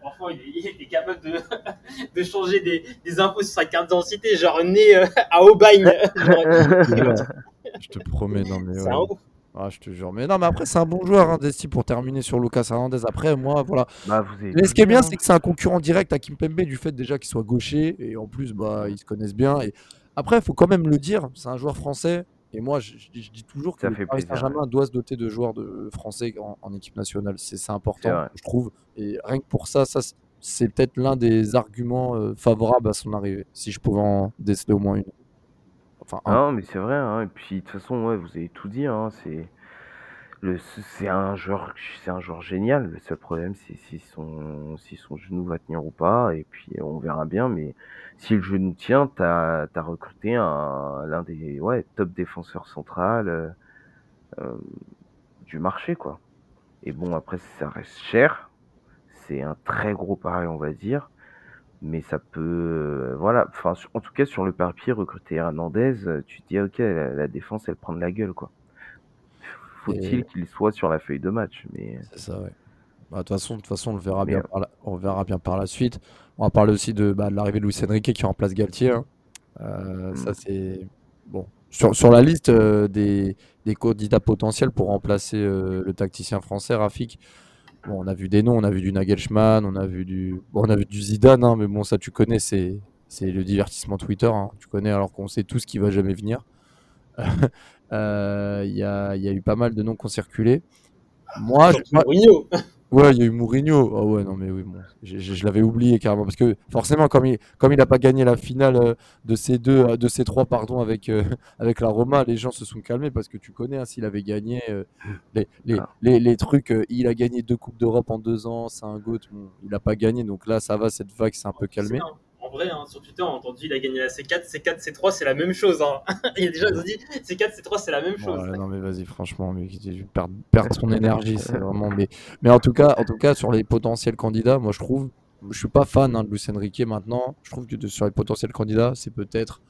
Franchement, il est, il est capable de, de changer des, des infos sur sa carte d'identité, genre né euh, à Aubagne. Je te promets, non, mais c'est ouais. un ouf. Ah, je te jure. Mais non, mais après, c'est un bon joueur, hein, Desti, pour terminer sur Lucas Hernandez. Après, moi, voilà. bah, vous Mais ce qui est bien, hein. c'est que c'est un concurrent direct à Kimpembe du fait déjà qu'il soit gaucher. Et en plus, bah, ils se connaissent bien. Et après, il faut quand même le dire, c'est un joueur français. Et moi, je, je dis- je dis toujours que le Paris Saint-Germain doit se doter de joueurs de français en, en équipe nationale. C'est important, je trouve. Et rien que pour ça, ça c'est- c'est peut-être l'un des arguments euh, favorables à son arrivée. Si je pouvais en déceler au moins une. Mais c'est vrai. Hein. Et puis, de toute façon, vous avez tout dit. Hein. C'est... c'est un joueur, c'est un joueur génial. Le seul problème, c'est si son, genou va tenir ou pas. Et puis, on verra bien. Mais si le genou tient, t'as, as recruté un, l'un des, top défenseurs centrales euh, euh, du marché, quoi. Et bon, après, ça reste cher. C'est un très gros pari, on va dire. Mais ça peut, euh, voilà. Enfin, en tout cas, sur le papier, recruter Hernandez, tu te dis, ok, la, la défense, elle prend de la gueule, quoi faut-il qu'il soit sur la feuille de match. Mais... C'est ça, ouais. Bah, de toute façon, façon, on le verra bien, par la... on verra bien par la suite. On va parler aussi de, bah, de l'arrivée de Luis Enrique qui remplace Galtier. Hein. Euh, ça, mm. c'est bon. Sur, sur, la liste euh, des, des, candidats potentiels pour remplacer euh, le tacticien français, Rafik, bon, on a vu des noms, on a vu du Nagelsmann, on a vu du, on a vu du Zidane, hein, mais bon, ça, tu connais, c'est le divertissement Twitter. Hein. Tu connais alors qu'on sait tout ce qui va jamais venir. Euh, il y, a, y, a, eu pas mal de noms qui ont circulé. Moi, je... Mourinho. Ouais, il y a eu Mourinho. Oh ouais, non mais oui, bon, je, je, l'avais oublié carrément parce que forcément, comme il, comme il n'a pas gagné la finale euh, de ces deux, euh, de ces trois, pardon, avec avec la Roma, les gens se sont calmés parce que tu connais, hein, s'il avait gagné les, les, ah. les, les, trucs, il a gagné deux coupes d'Europe en deux ans, c'est un goût, il n'a pas gagné, donc là, ça va, cette vague s'est un peu calmée en vrai, hein, sur Twitter, on a entendu il a gagné la C4, C4, C3, c'est la même chose. Hein. il y a déjà dit C4, C3, c'est la même chose. non, mais vas-y, franchement, mais, perdre, perdre son énergie, c'est vraiment. Mais, mais en, tout cas, en tout cas, sur les potentiels candidats, moi je trouve, je suis pas fan hein, de Luis Enrique maintenant. Je trouve que sur les potentiels candidats, c'est peut-être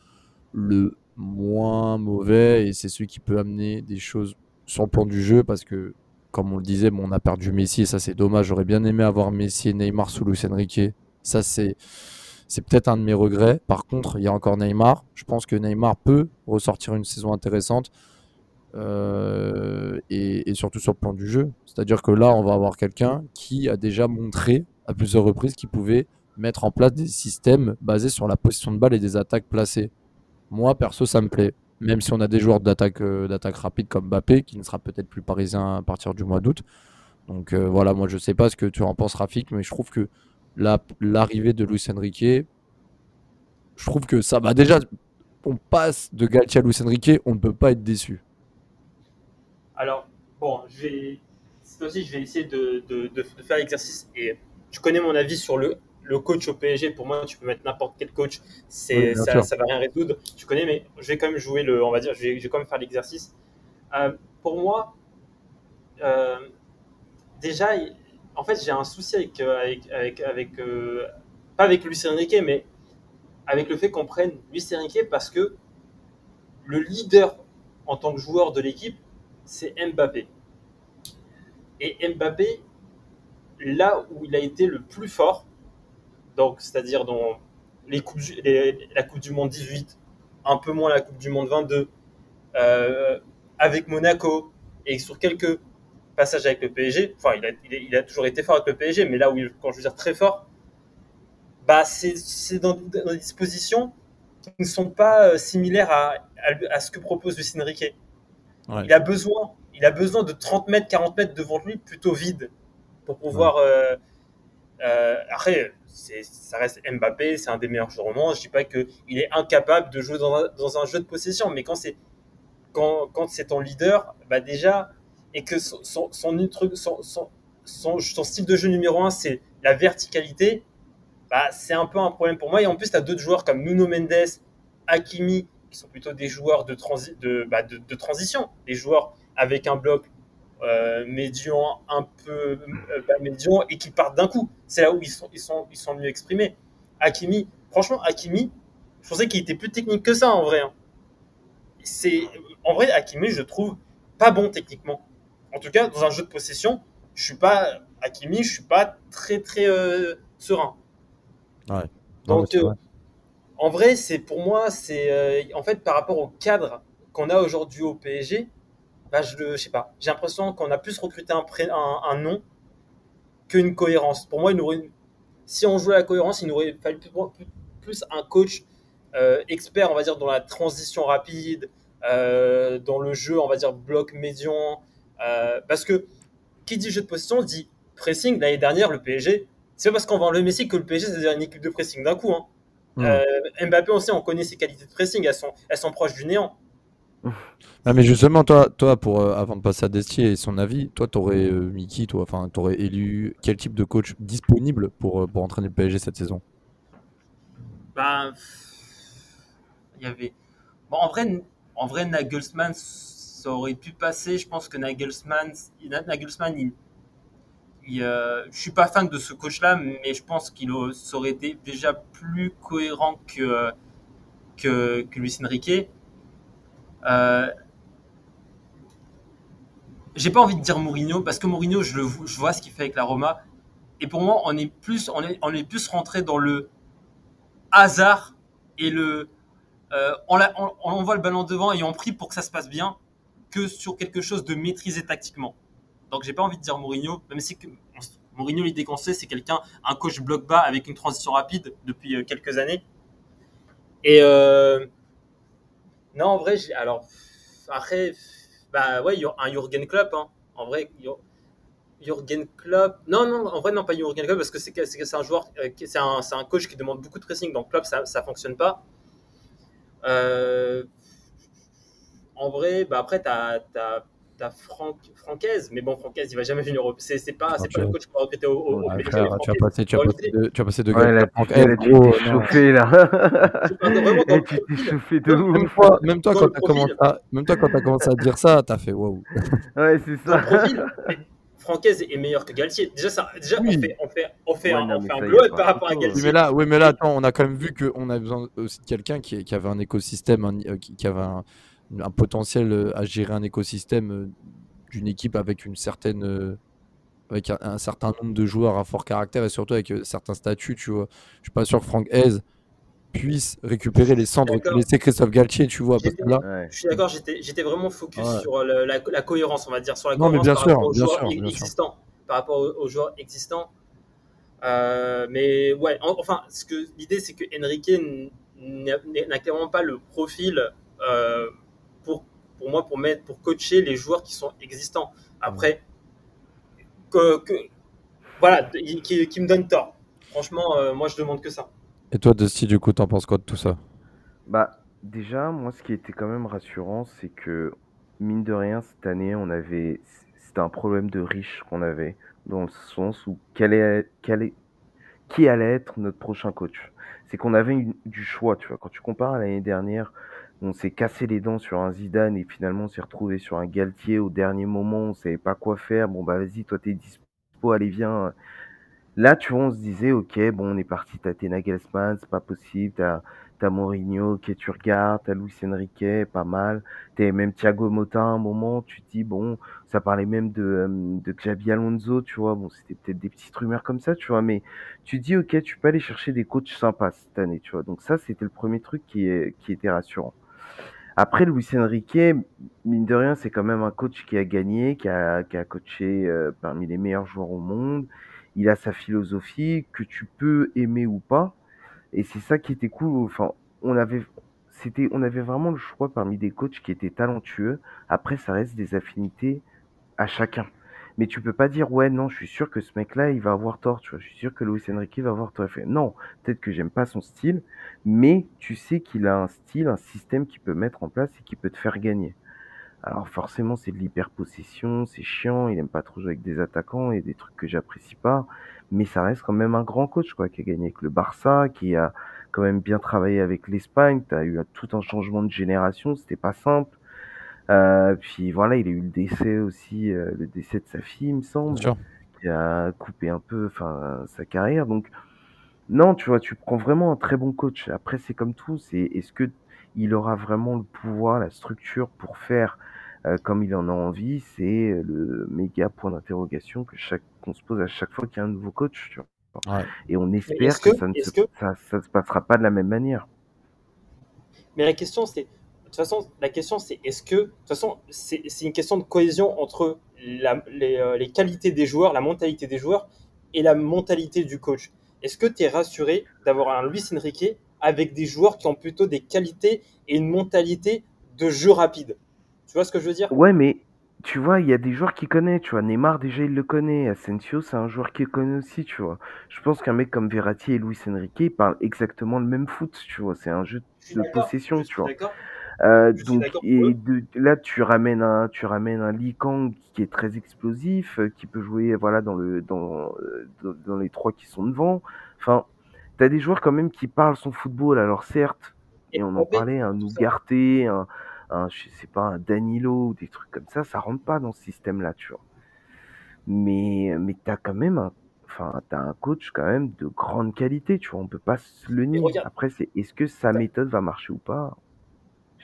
le moins mauvais et c'est celui qui peut amener des choses sur le plan du jeu parce que comme on le disait, bon, on a perdu Messi et ça c'est dommage. J'aurais bien aimé avoir Messi et Neymar sous Luis Enrique. Ça c'est c'est peut-être un de mes regrets. Par contre, il y a encore Neymar. Je pense que Neymar peut ressortir une saison intéressante. Euh, et, surtout sur le plan du jeu. C'est-à-dire que là, on va avoir quelqu'un qui a déjà montré à plusieurs reprises qu'il pouvait mettre en place des systèmes basés sur la position de balle et des attaques placées. Moi, perso, ça me plaît. Même si on a des joueurs d'attaque euh, rapide comme Mbappé, qui ne sera peut-être plus parisien à partir du mois d'août. Donc euh, voilà, moi je sais pas ce que tu en penses, Rafik, mais je trouve que l'arrivée de Luis Enrique, je trouve que ça va déjà. On passe de Galtier à Luis Enrique, on ne peut pas être déçu. Alors, bon, je vais, aussi, je vais essayer de, de, faire l'exercice. Et tu connais mon avis sur le, le coach au PSG. Pour moi, tu peux mettre n'importe quel coach, c'est ça, ça va rien résoudre. Tu connais, mais je vais quand même jouer le, on va dire, je vais, je vais quand même faire l'exercice. Euh, pour moi, euh, déjà, en fait, j'ai un souci avec, euh, euh, pas avec Luis Enrique, mais avec le fait qu'on prenne Luis Enrique parce que le leader en tant que joueur de l'équipe, c'est Mbappé. Et Mbappé, là où il a été le plus fort, donc c'est-à-dire dans les coupes, la Coupe du Monde 18, un peu moins la Coupe du Monde 22, euh, avec Monaco et sur quelques passage avec le PSG, enfin, il a, il, a, toujours été fort avec le PSG, mais là où, quand je veux dire très fort, bah, c'est dans, des dispositions qui ne sont pas euh, similaires à, à, ce que propose Lucien Riquet. Il, a besoin, il a besoin de 30 mètres, 40 mètres devant lui, plutôt vide, pour pouvoir. Euh, euh, après, ça reste Mbappé, c'est un des meilleurs joueurs au monde. Je ne dis pas qu'il est incapable de jouer dans un, dans un, jeu de possession, mais quand c'est quand, quand c'est ton leader, bah déjà, et que son, style de jeu numéro un, c'est la verticalité, bah, c'est un peu un problème pour moi. Et en plus, tu as d'autres joueurs comme Nuno Mendes, Hakimi, qui sont plutôt des joueurs de, bah, transition, des joueurs avec un bloc euh, médian, un peu euh, médian, et qui partent d'un coup. C'est là où ils sont, ils, sont, ils sont mieux exprimés. Hakimi, franchement, Hakimi, je pensais qu'il était plus technique que ça en vrai. Hein. En vrai Hakimi, je trouve pas bon techniquement en tout cas, dans un jeu de possession, je suis pas Hakimi, je suis pas très très euh, serein. Donc, euh, en vrai, c'est pour moi, c'est euh, en fait par rapport au cadre qu'on a aujourd'hui au PSG, bah, je, je sais pas. J'ai l'impression qu'on a plus recruté un, un, un nom qu'une cohérence. Pour moi, il si on jouait à la cohérence, il nous aurait fallu plus, un coach expert, on va dire, dans la transition rapide, dans le jeu, on va dire, bloc médian, euh, parce que qui dit jeu de possession dit pressing. L'année dernière, le PSG, c'est pas parce qu'on vend le Messi que le PSG c'est une équipe de pressing d'un coup. Hein. Hmm. Euh, Mbappé, on sait, on connaît ses qualités de pressing, elles sont, elles sont proches du néant. Ah, mais justement, toi, toi pour, euh, avant de passer à Destier et son avis, toi, t'aurais euh, mis qui, toi Enfin, t'aurais élu quel type de coach disponible pour, euh, pour entraîner le PSG cette saison? Ben, il y avait. Bon, en vrai, en vrai, Nagelsmann, ça aurait pu passer. Je pense que Nagelsmann, Nagelsmann, euh, je suis pas fan de ce coach-là, mais je pense qu'il aurait été déjà plus cohérent que que, Luis Enrique. Euh, j'ai pas envie de dire Mourinho parce que Mourinho, je, le, je vois ce qu'il fait avec la Roma. Et pour moi, on est plus, on est, on est plus rentré dans le hasard et le, euh, on, on, on, envoie le ballon devant et on prie pour que ça se passe bien que sur quelque chose de maîtrisé tactiquement. Donc j'ai pas envie de dire Mourinho, même si que, Mourinho, l'idée qu'on sait, c'est quelqu'un, un coach bloc bas avec une transition rapide depuis euh, quelques années. Et euh, non, en vrai, alors après, bah ouais, un Jurgen Klopp. Hein. En vrai, Jurgen Klopp. Non, non, en vrai, non, pas Jurgen Klopp parce que c'est un joueur, euh, c'est un, un, coach qui demande beaucoup de pressing. Donc Klopp, ça, ça fonctionne pas. Euh, en vrai, bah après, tu as, as, as Franck, Francaise, mais bon, Francaise, il va jamais venir. C'est pas, c'est pas le coach qui va recruter au, au, ouais, frère, tu, as passé, tu, as passé de, tu as passé de ouais, là, Francaise. Tu t'es chauffé là. Et tu t'es chauffé de ouf. Même toi, même toi quand tu as commencé à, même toi quand as commencé à dire ça, t'as fait waouh. Ouais, c'est ça. Francaise est meilleur que Galtier. Déjà, ça, déjà oui. on fait, on fait, on fait, ouais, un, un glow par rapport à Galtier. Oui, mais là, oui, mais là, attends, on a quand même vu qu'on a besoin aussi de quelqu'un qui, qui, avait un écosystème, un, qui, qui, avait un, un, potentiel à gérer un écosystème d'une équipe avec une certaine. avec un, un, certain nombre de joueurs à fort caractère et surtout avec certains statuts, tu vois. Je suis pas sûr que Franck Hez puisse récupérer les cendres que laissait Christophe Galtier, tu vois. Parce que là... ouais. Je suis d'accord, j'étais vraiment focus ouais. sur le, la, la, cohérence, on va dire, sur la non, cohérence mais bien par sûr, rapport aux bien joueurs sûr, bien existants. Sûr. Par rapport aux, aux joueurs existants. Euh, mais ouais, en, enfin, ce que l'idée, c'est que Enrique n'a clairement pas le profil euh, pour, moi pour mettre, pour coacher les joueurs qui sont existants. Après, que, que voilà, qui, qui, me donne tort. Franchement, euh, moi, je demande que ça. Et toi, Dusty, du coup, t'en penses quoi de tout ça? Bah, déjà, moi, ce qui était quand même rassurant, c'est que, mine de rien, cette année, on avait. C'était un problème de riche qu'on avait, dans le sens où quel est, quel est, qui allait être notre prochain coach? C'est qu'on avait une, du choix, tu vois. Quand tu compares à l'année dernière, on s'est cassé les dents sur un Zidane et finalement on s'est retrouvé sur un Galtier au dernier moment, on savait pas quoi faire. Bon, bah, vas-y, toi, t'es dispo, allez, viens Là, tu vois, on se disait, ok, bon, on est parti, t'as tes Nagelsmann, c'est pas possible, t'as, t'as Mourinho, ok, tu regardes, t'as Luis Enrique, pas mal, t'as même Thiago Motta à un moment, tu te dis, bon, ça parlait même de, de Xabi Alonso, tu vois, bon, c'était peut-être des petites rumeurs comme ça, tu vois, mais tu dis, ok, tu peux aller chercher des coachs sympas cette année, tu vois, donc ça, c'était le premier truc qui, qui était rassurant. Après, Luis Enrique, mine de rien, c'est quand même un coach qui a gagné, qui a, qui a coaché euh, parmi les meilleurs joueurs au monde, il a sa philosophie que tu peux aimer ou pas. Et c'est ça qui était cool. Enfin, on avait, c'était, on avait vraiment le choix parmi des coachs qui étaient talentueux. Après, ça reste des affinités à chacun. Mais tu peux pas dire, ouais, non, je suis sûr que ce mec-là, il va avoir tort, tu vois. Je suis sûr que Luis Enrique va avoir tort. Non, peut-être que j'aime pas son style, mais tu sais qu'il a un style, un système qu'il peut mettre en place et qui peut te faire gagner. Alors forcément, c'est de l'hyper-possession, c'est chiant, il aime pas trop jouer avec des attaquants et des trucs que j'apprécie pas, mais ça reste quand même un grand coach quoi, qui a gagné avec le Barça, qui a quand même bien travaillé avec l'Espagne, tu as eu tout un changement de génération, c'était pas simple. Euh, puis voilà, il a eu le décès aussi, euh, le décès de sa fille, il me semble, qui a coupé un peu enfin sa carrière. Donc non, tu vois, tu prends vraiment un très bon coach. Après, c'est comme tout, c'est est-ce que il aura vraiment le pouvoir, la structure pour faire euh, comme il en a envie, c'est le méga point d'interrogation que chaque qu'on se pose à chaque fois qu'il y a un nouveau coach. Tu vois. Ouais. Et on espère que, que, ça ne se, que... ça, ça se passera pas de la même manière. Mais la question c'est, de toute façon, la question c'est est-ce que, de toute façon, c'est une question de cohésion entre la, les, euh, les qualités des joueurs, la mentalité des joueurs et la mentalité du coach. Est-ce que tu es rassuré d'avoir un Luis Enrique avec des joueurs qui ont plutôt des qualités et une mentalité de jeu rapide? Tu vois ce que je veux dire? Ouais, mais tu vois, il y a des joueurs qui connaissent, tu vois. Neymar, déjà, il le connaît. Asensio, c'est un joueur qu'il connaît aussi, tu vois. Je pense qu'un mec comme Verratti et Luis Enrique, ils parlent exactement le même foot, tu vois. C'est un jeu de possession, tu vois. Euh, donc et de, là tu ramènes un tu ramènes un Lee Kang qui est très explosif, euh, qui peut jouer voilà dans le dans euh, dans, dans les trois qui sont devant. Enfin, t'as des joueurs quand même qui parlent son football. Alors certes, et on en parlait, un. Ugarte, un, un je sais pas un Danilo ou des trucs comme ça, ça rentre pas dans ce système-là, tu vois. Mais mais t'as quand même un enfin t'as un coach quand même de grande qualité, tu vois. On peut pas se le nier. Après c'est est-ce que sa T'as- méthode va marcher ou pas?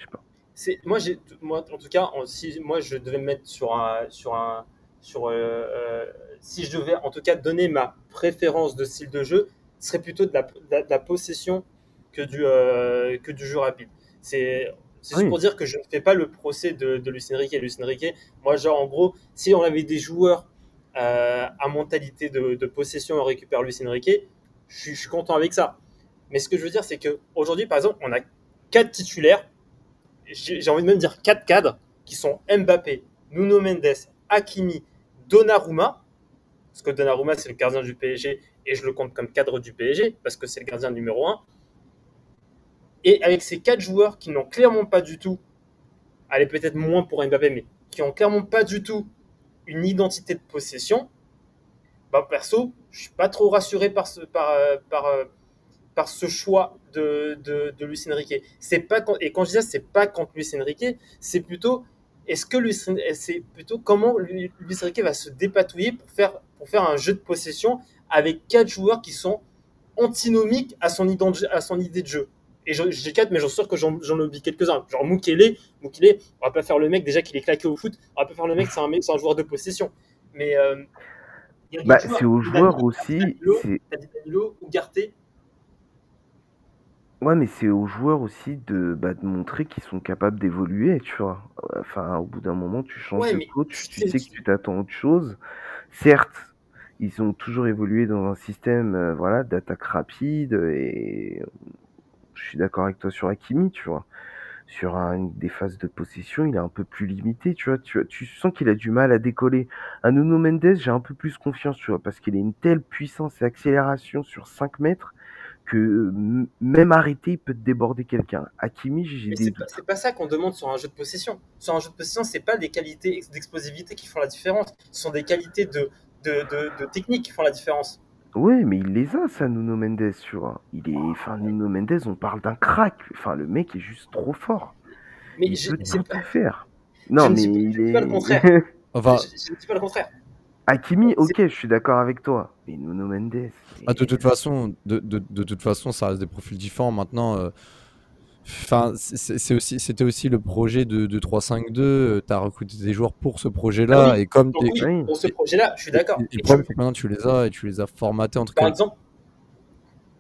Je sais pas. C'est moi j'ai moi en tout cas en- si moi je devais me mettre sur un sur un sur euh, euh, si je devais en tout cas donner ma préférence de style de jeu, ce serait plutôt de la, de la, de la possession que du euh, que du jeu rapide. C'est c'est juste pour dire que je ne fais pas le procès de, de. Luis Enrique, moi genre en gros, si on avait des joueurs à mentalité de, de possession et on récupère Luis Enrique, je suis, je suis content avec ça. Mais ce que je veux dire, c'est que aujourd'hui, par exemple, on a quatre titulaires j'ai envie de même dire quatre cadres qui sont Mbappé, Nuno Mendes, Hakimi, Donnarumma, parce que Donnarumma c'est le gardien du PSG et je le compte comme cadre du PSG parce que c'est le gardien numéro un. Et avec ces quatre joueurs qui n'ont clairement pas du tout, allez peut-être moins pour Mbappé, mais qui ont clairement pas du tout une identité de possession, bah perso, je suis pas trop rassuré par ce, par, euh, par, euh, par ce choix de, de, de Luis Enrique. C'est pas quand- et quand je dis ça, c'est pas contre Luis Enrique, c'est plutôt est-ce que Luis, c'est plutôt comment Luis Enrique va se dépatouiller pour faire pour faire un jeu de possession avec quatre joueurs qui sont antinomiques à son, ident- à son idée de jeu. Et dis quatre, mais j'en suis sûr que j'en oublie quelques-uns. Genre Mukele, Mukele, on va pas faire le mec déjà qu'il est claqué au foot, on va pas faire le mec, c'est un mec, c'est un joueur de possession. Mais euh, Bah, c'est aux joueurs aussi. Danilo, Danilo, Ugarte, Ouais, mais c'est aux joueurs aussi de, bah, de montrer qu'ils sont capables d'évoluer, tu vois. Enfin, au bout d'un moment, tu changes Ouais, de mais coach, tu sais que tu t'attends à autre chose. Certes, ils ont toujours évolué dans un système, euh, voilà, d'attaque rapide et je suis d'accord avec toi sur Hakimi, tu vois. Sur un- des phases de possession, il est un peu plus limité, tu vois. Tu, tu sens qu'il a du mal à décoller. À Nuno Mendes, j'ai un peu plus confiance, tu vois, parce qu'il a une telle puissance et accélération sur 5 mètres que euh, même arrêté, il peut te déborder quelqu'un. Hakimi, j'ai Mais des c'est doutes. pas, c'est pas ça qu'on demande sur un jeu de possession. Sur un jeu de possession, c'est pas des qualités ex- d'explosivité qui font la différence. Ce sont des qualités de, de, de, de technique qui font la différence. Ouais, mais il les a, ça, Nuno Mendes, tu vois. Il est, enfin, Nuno Mendes, on parle d'un crack. Enfin, le mec est juste trop fort. Mais il je, peut tout pas, faire. Non, je ne mais dis pas- il je ne dis est. pas le contraire. Enfin, je, je ne dis pas le contraire. Hakimi, ok, je suis d'accord avec toi. Mais Nuno Mendes. Ah, de toute façon, de, de, de toute façon, ça reste des profils différents. Maintenant, euh, enfin, c'est c'est aussi, c'était aussi le projet de, de 3-5-2. Tu as recruté des joueurs pour ce projet-là. Ah oui. Et comme Donc et- oui, pour ce projet-là, je suis d'accord. et- et Et le tu- problème, c'est que maintenant, tu les as et tu les as formatés en tout par cas. exemple,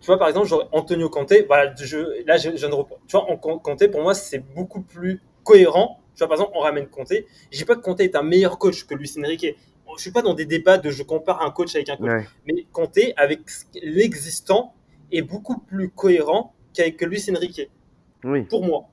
tu vois, par exemple, genre Antonio Conte, voilà, je, là, je, je ne reprends. Tu vois, en- Conte, pour moi, c'est beaucoup plus cohérent. Tu vois, par exemple, on ramène Conte. Je dis pas que Conte est un meilleur coach que Luis Enrique. Je suis pas dans des débats de je compare un coach avec un coach. Ouais. Mais Conte, avec l'existant, est beaucoup plus cohérent qu'avec Luis Enrique, Oui. pour moi.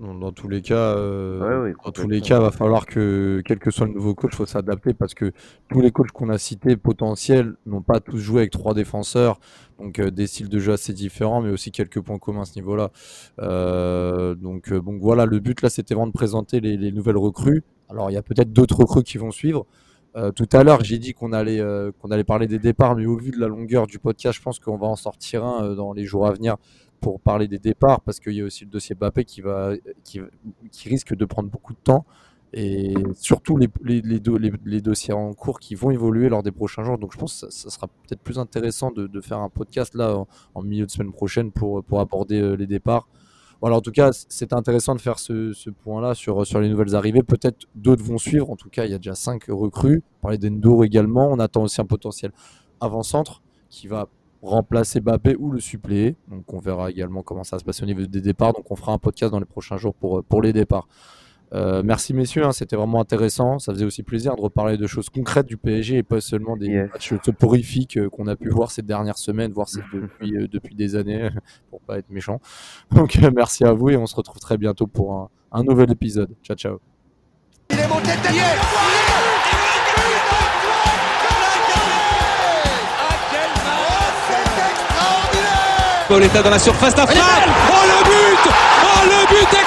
Dans, tous les cas, euh, Ouais, dans tous les cas, va falloir que, quel que soit le nouveau coach, faut s'adapter parce que tous les coachs qu'on a cités potentiels n'ont pas tous joué avec trois défenseurs, donc euh, des styles de jeu assez différents, mais aussi quelques points communs à ce niveau-là. Euh, donc, euh, donc voilà, le but là, c'était vraiment de présenter les, les nouvelles recrues. Alors, il y a peut-être d'autres recrues qui vont suivre. Euh, tout à l'heure, j'ai dit qu'on allait, euh, qu'on allait parler des départs, mais au vu de la longueur du podcast, je pense qu'on va en sortir un euh, dans les jours à venir pour parler des départs, parce qu'il y a aussi le dossier Mbappé qui, va, qui, risque de prendre beaucoup de temps, et surtout les, les, les, do- les- les dossiers en cours qui vont évoluer lors des prochains jours. Donc je pense que ça, sera peut-être plus intéressant de, faire un podcast là en, milieu de semaine prochaine pour, pour aborder les départs. Voilà, en tout cas, c'est intéressant de faire ce, point-là sur, les nouvelles arrivées. Peut-être d'autres vont suivre. En tout cas, il y a déjà cinq recrues. On parlait d'Endour également. On attend aussi un potentiel avant-centre qui va remplacer Mbappé ou le suppléer. Donc, on verra également comment ça va se passer au niveau des départs. Donc, on fera un podcast dans les prochains jours pour les départs. Euh, merci messieurs, hein, c'était vraiment intéressant. Ça faisait aussi plaisir de reparler de choses concrètes du PSG et pas seulement des Yes. matchs soporifiques euh, qu'on a pu voir ces dernières semaines, voire depuis, euh, depuis des années, pour pas être méchant. Donc euh, merci à vous et on se retrouve très bientôt pour un, un nouvel épisode. Ciao ciao. Il est monté. Pauletta dans la surface. Oh le but Oh le but but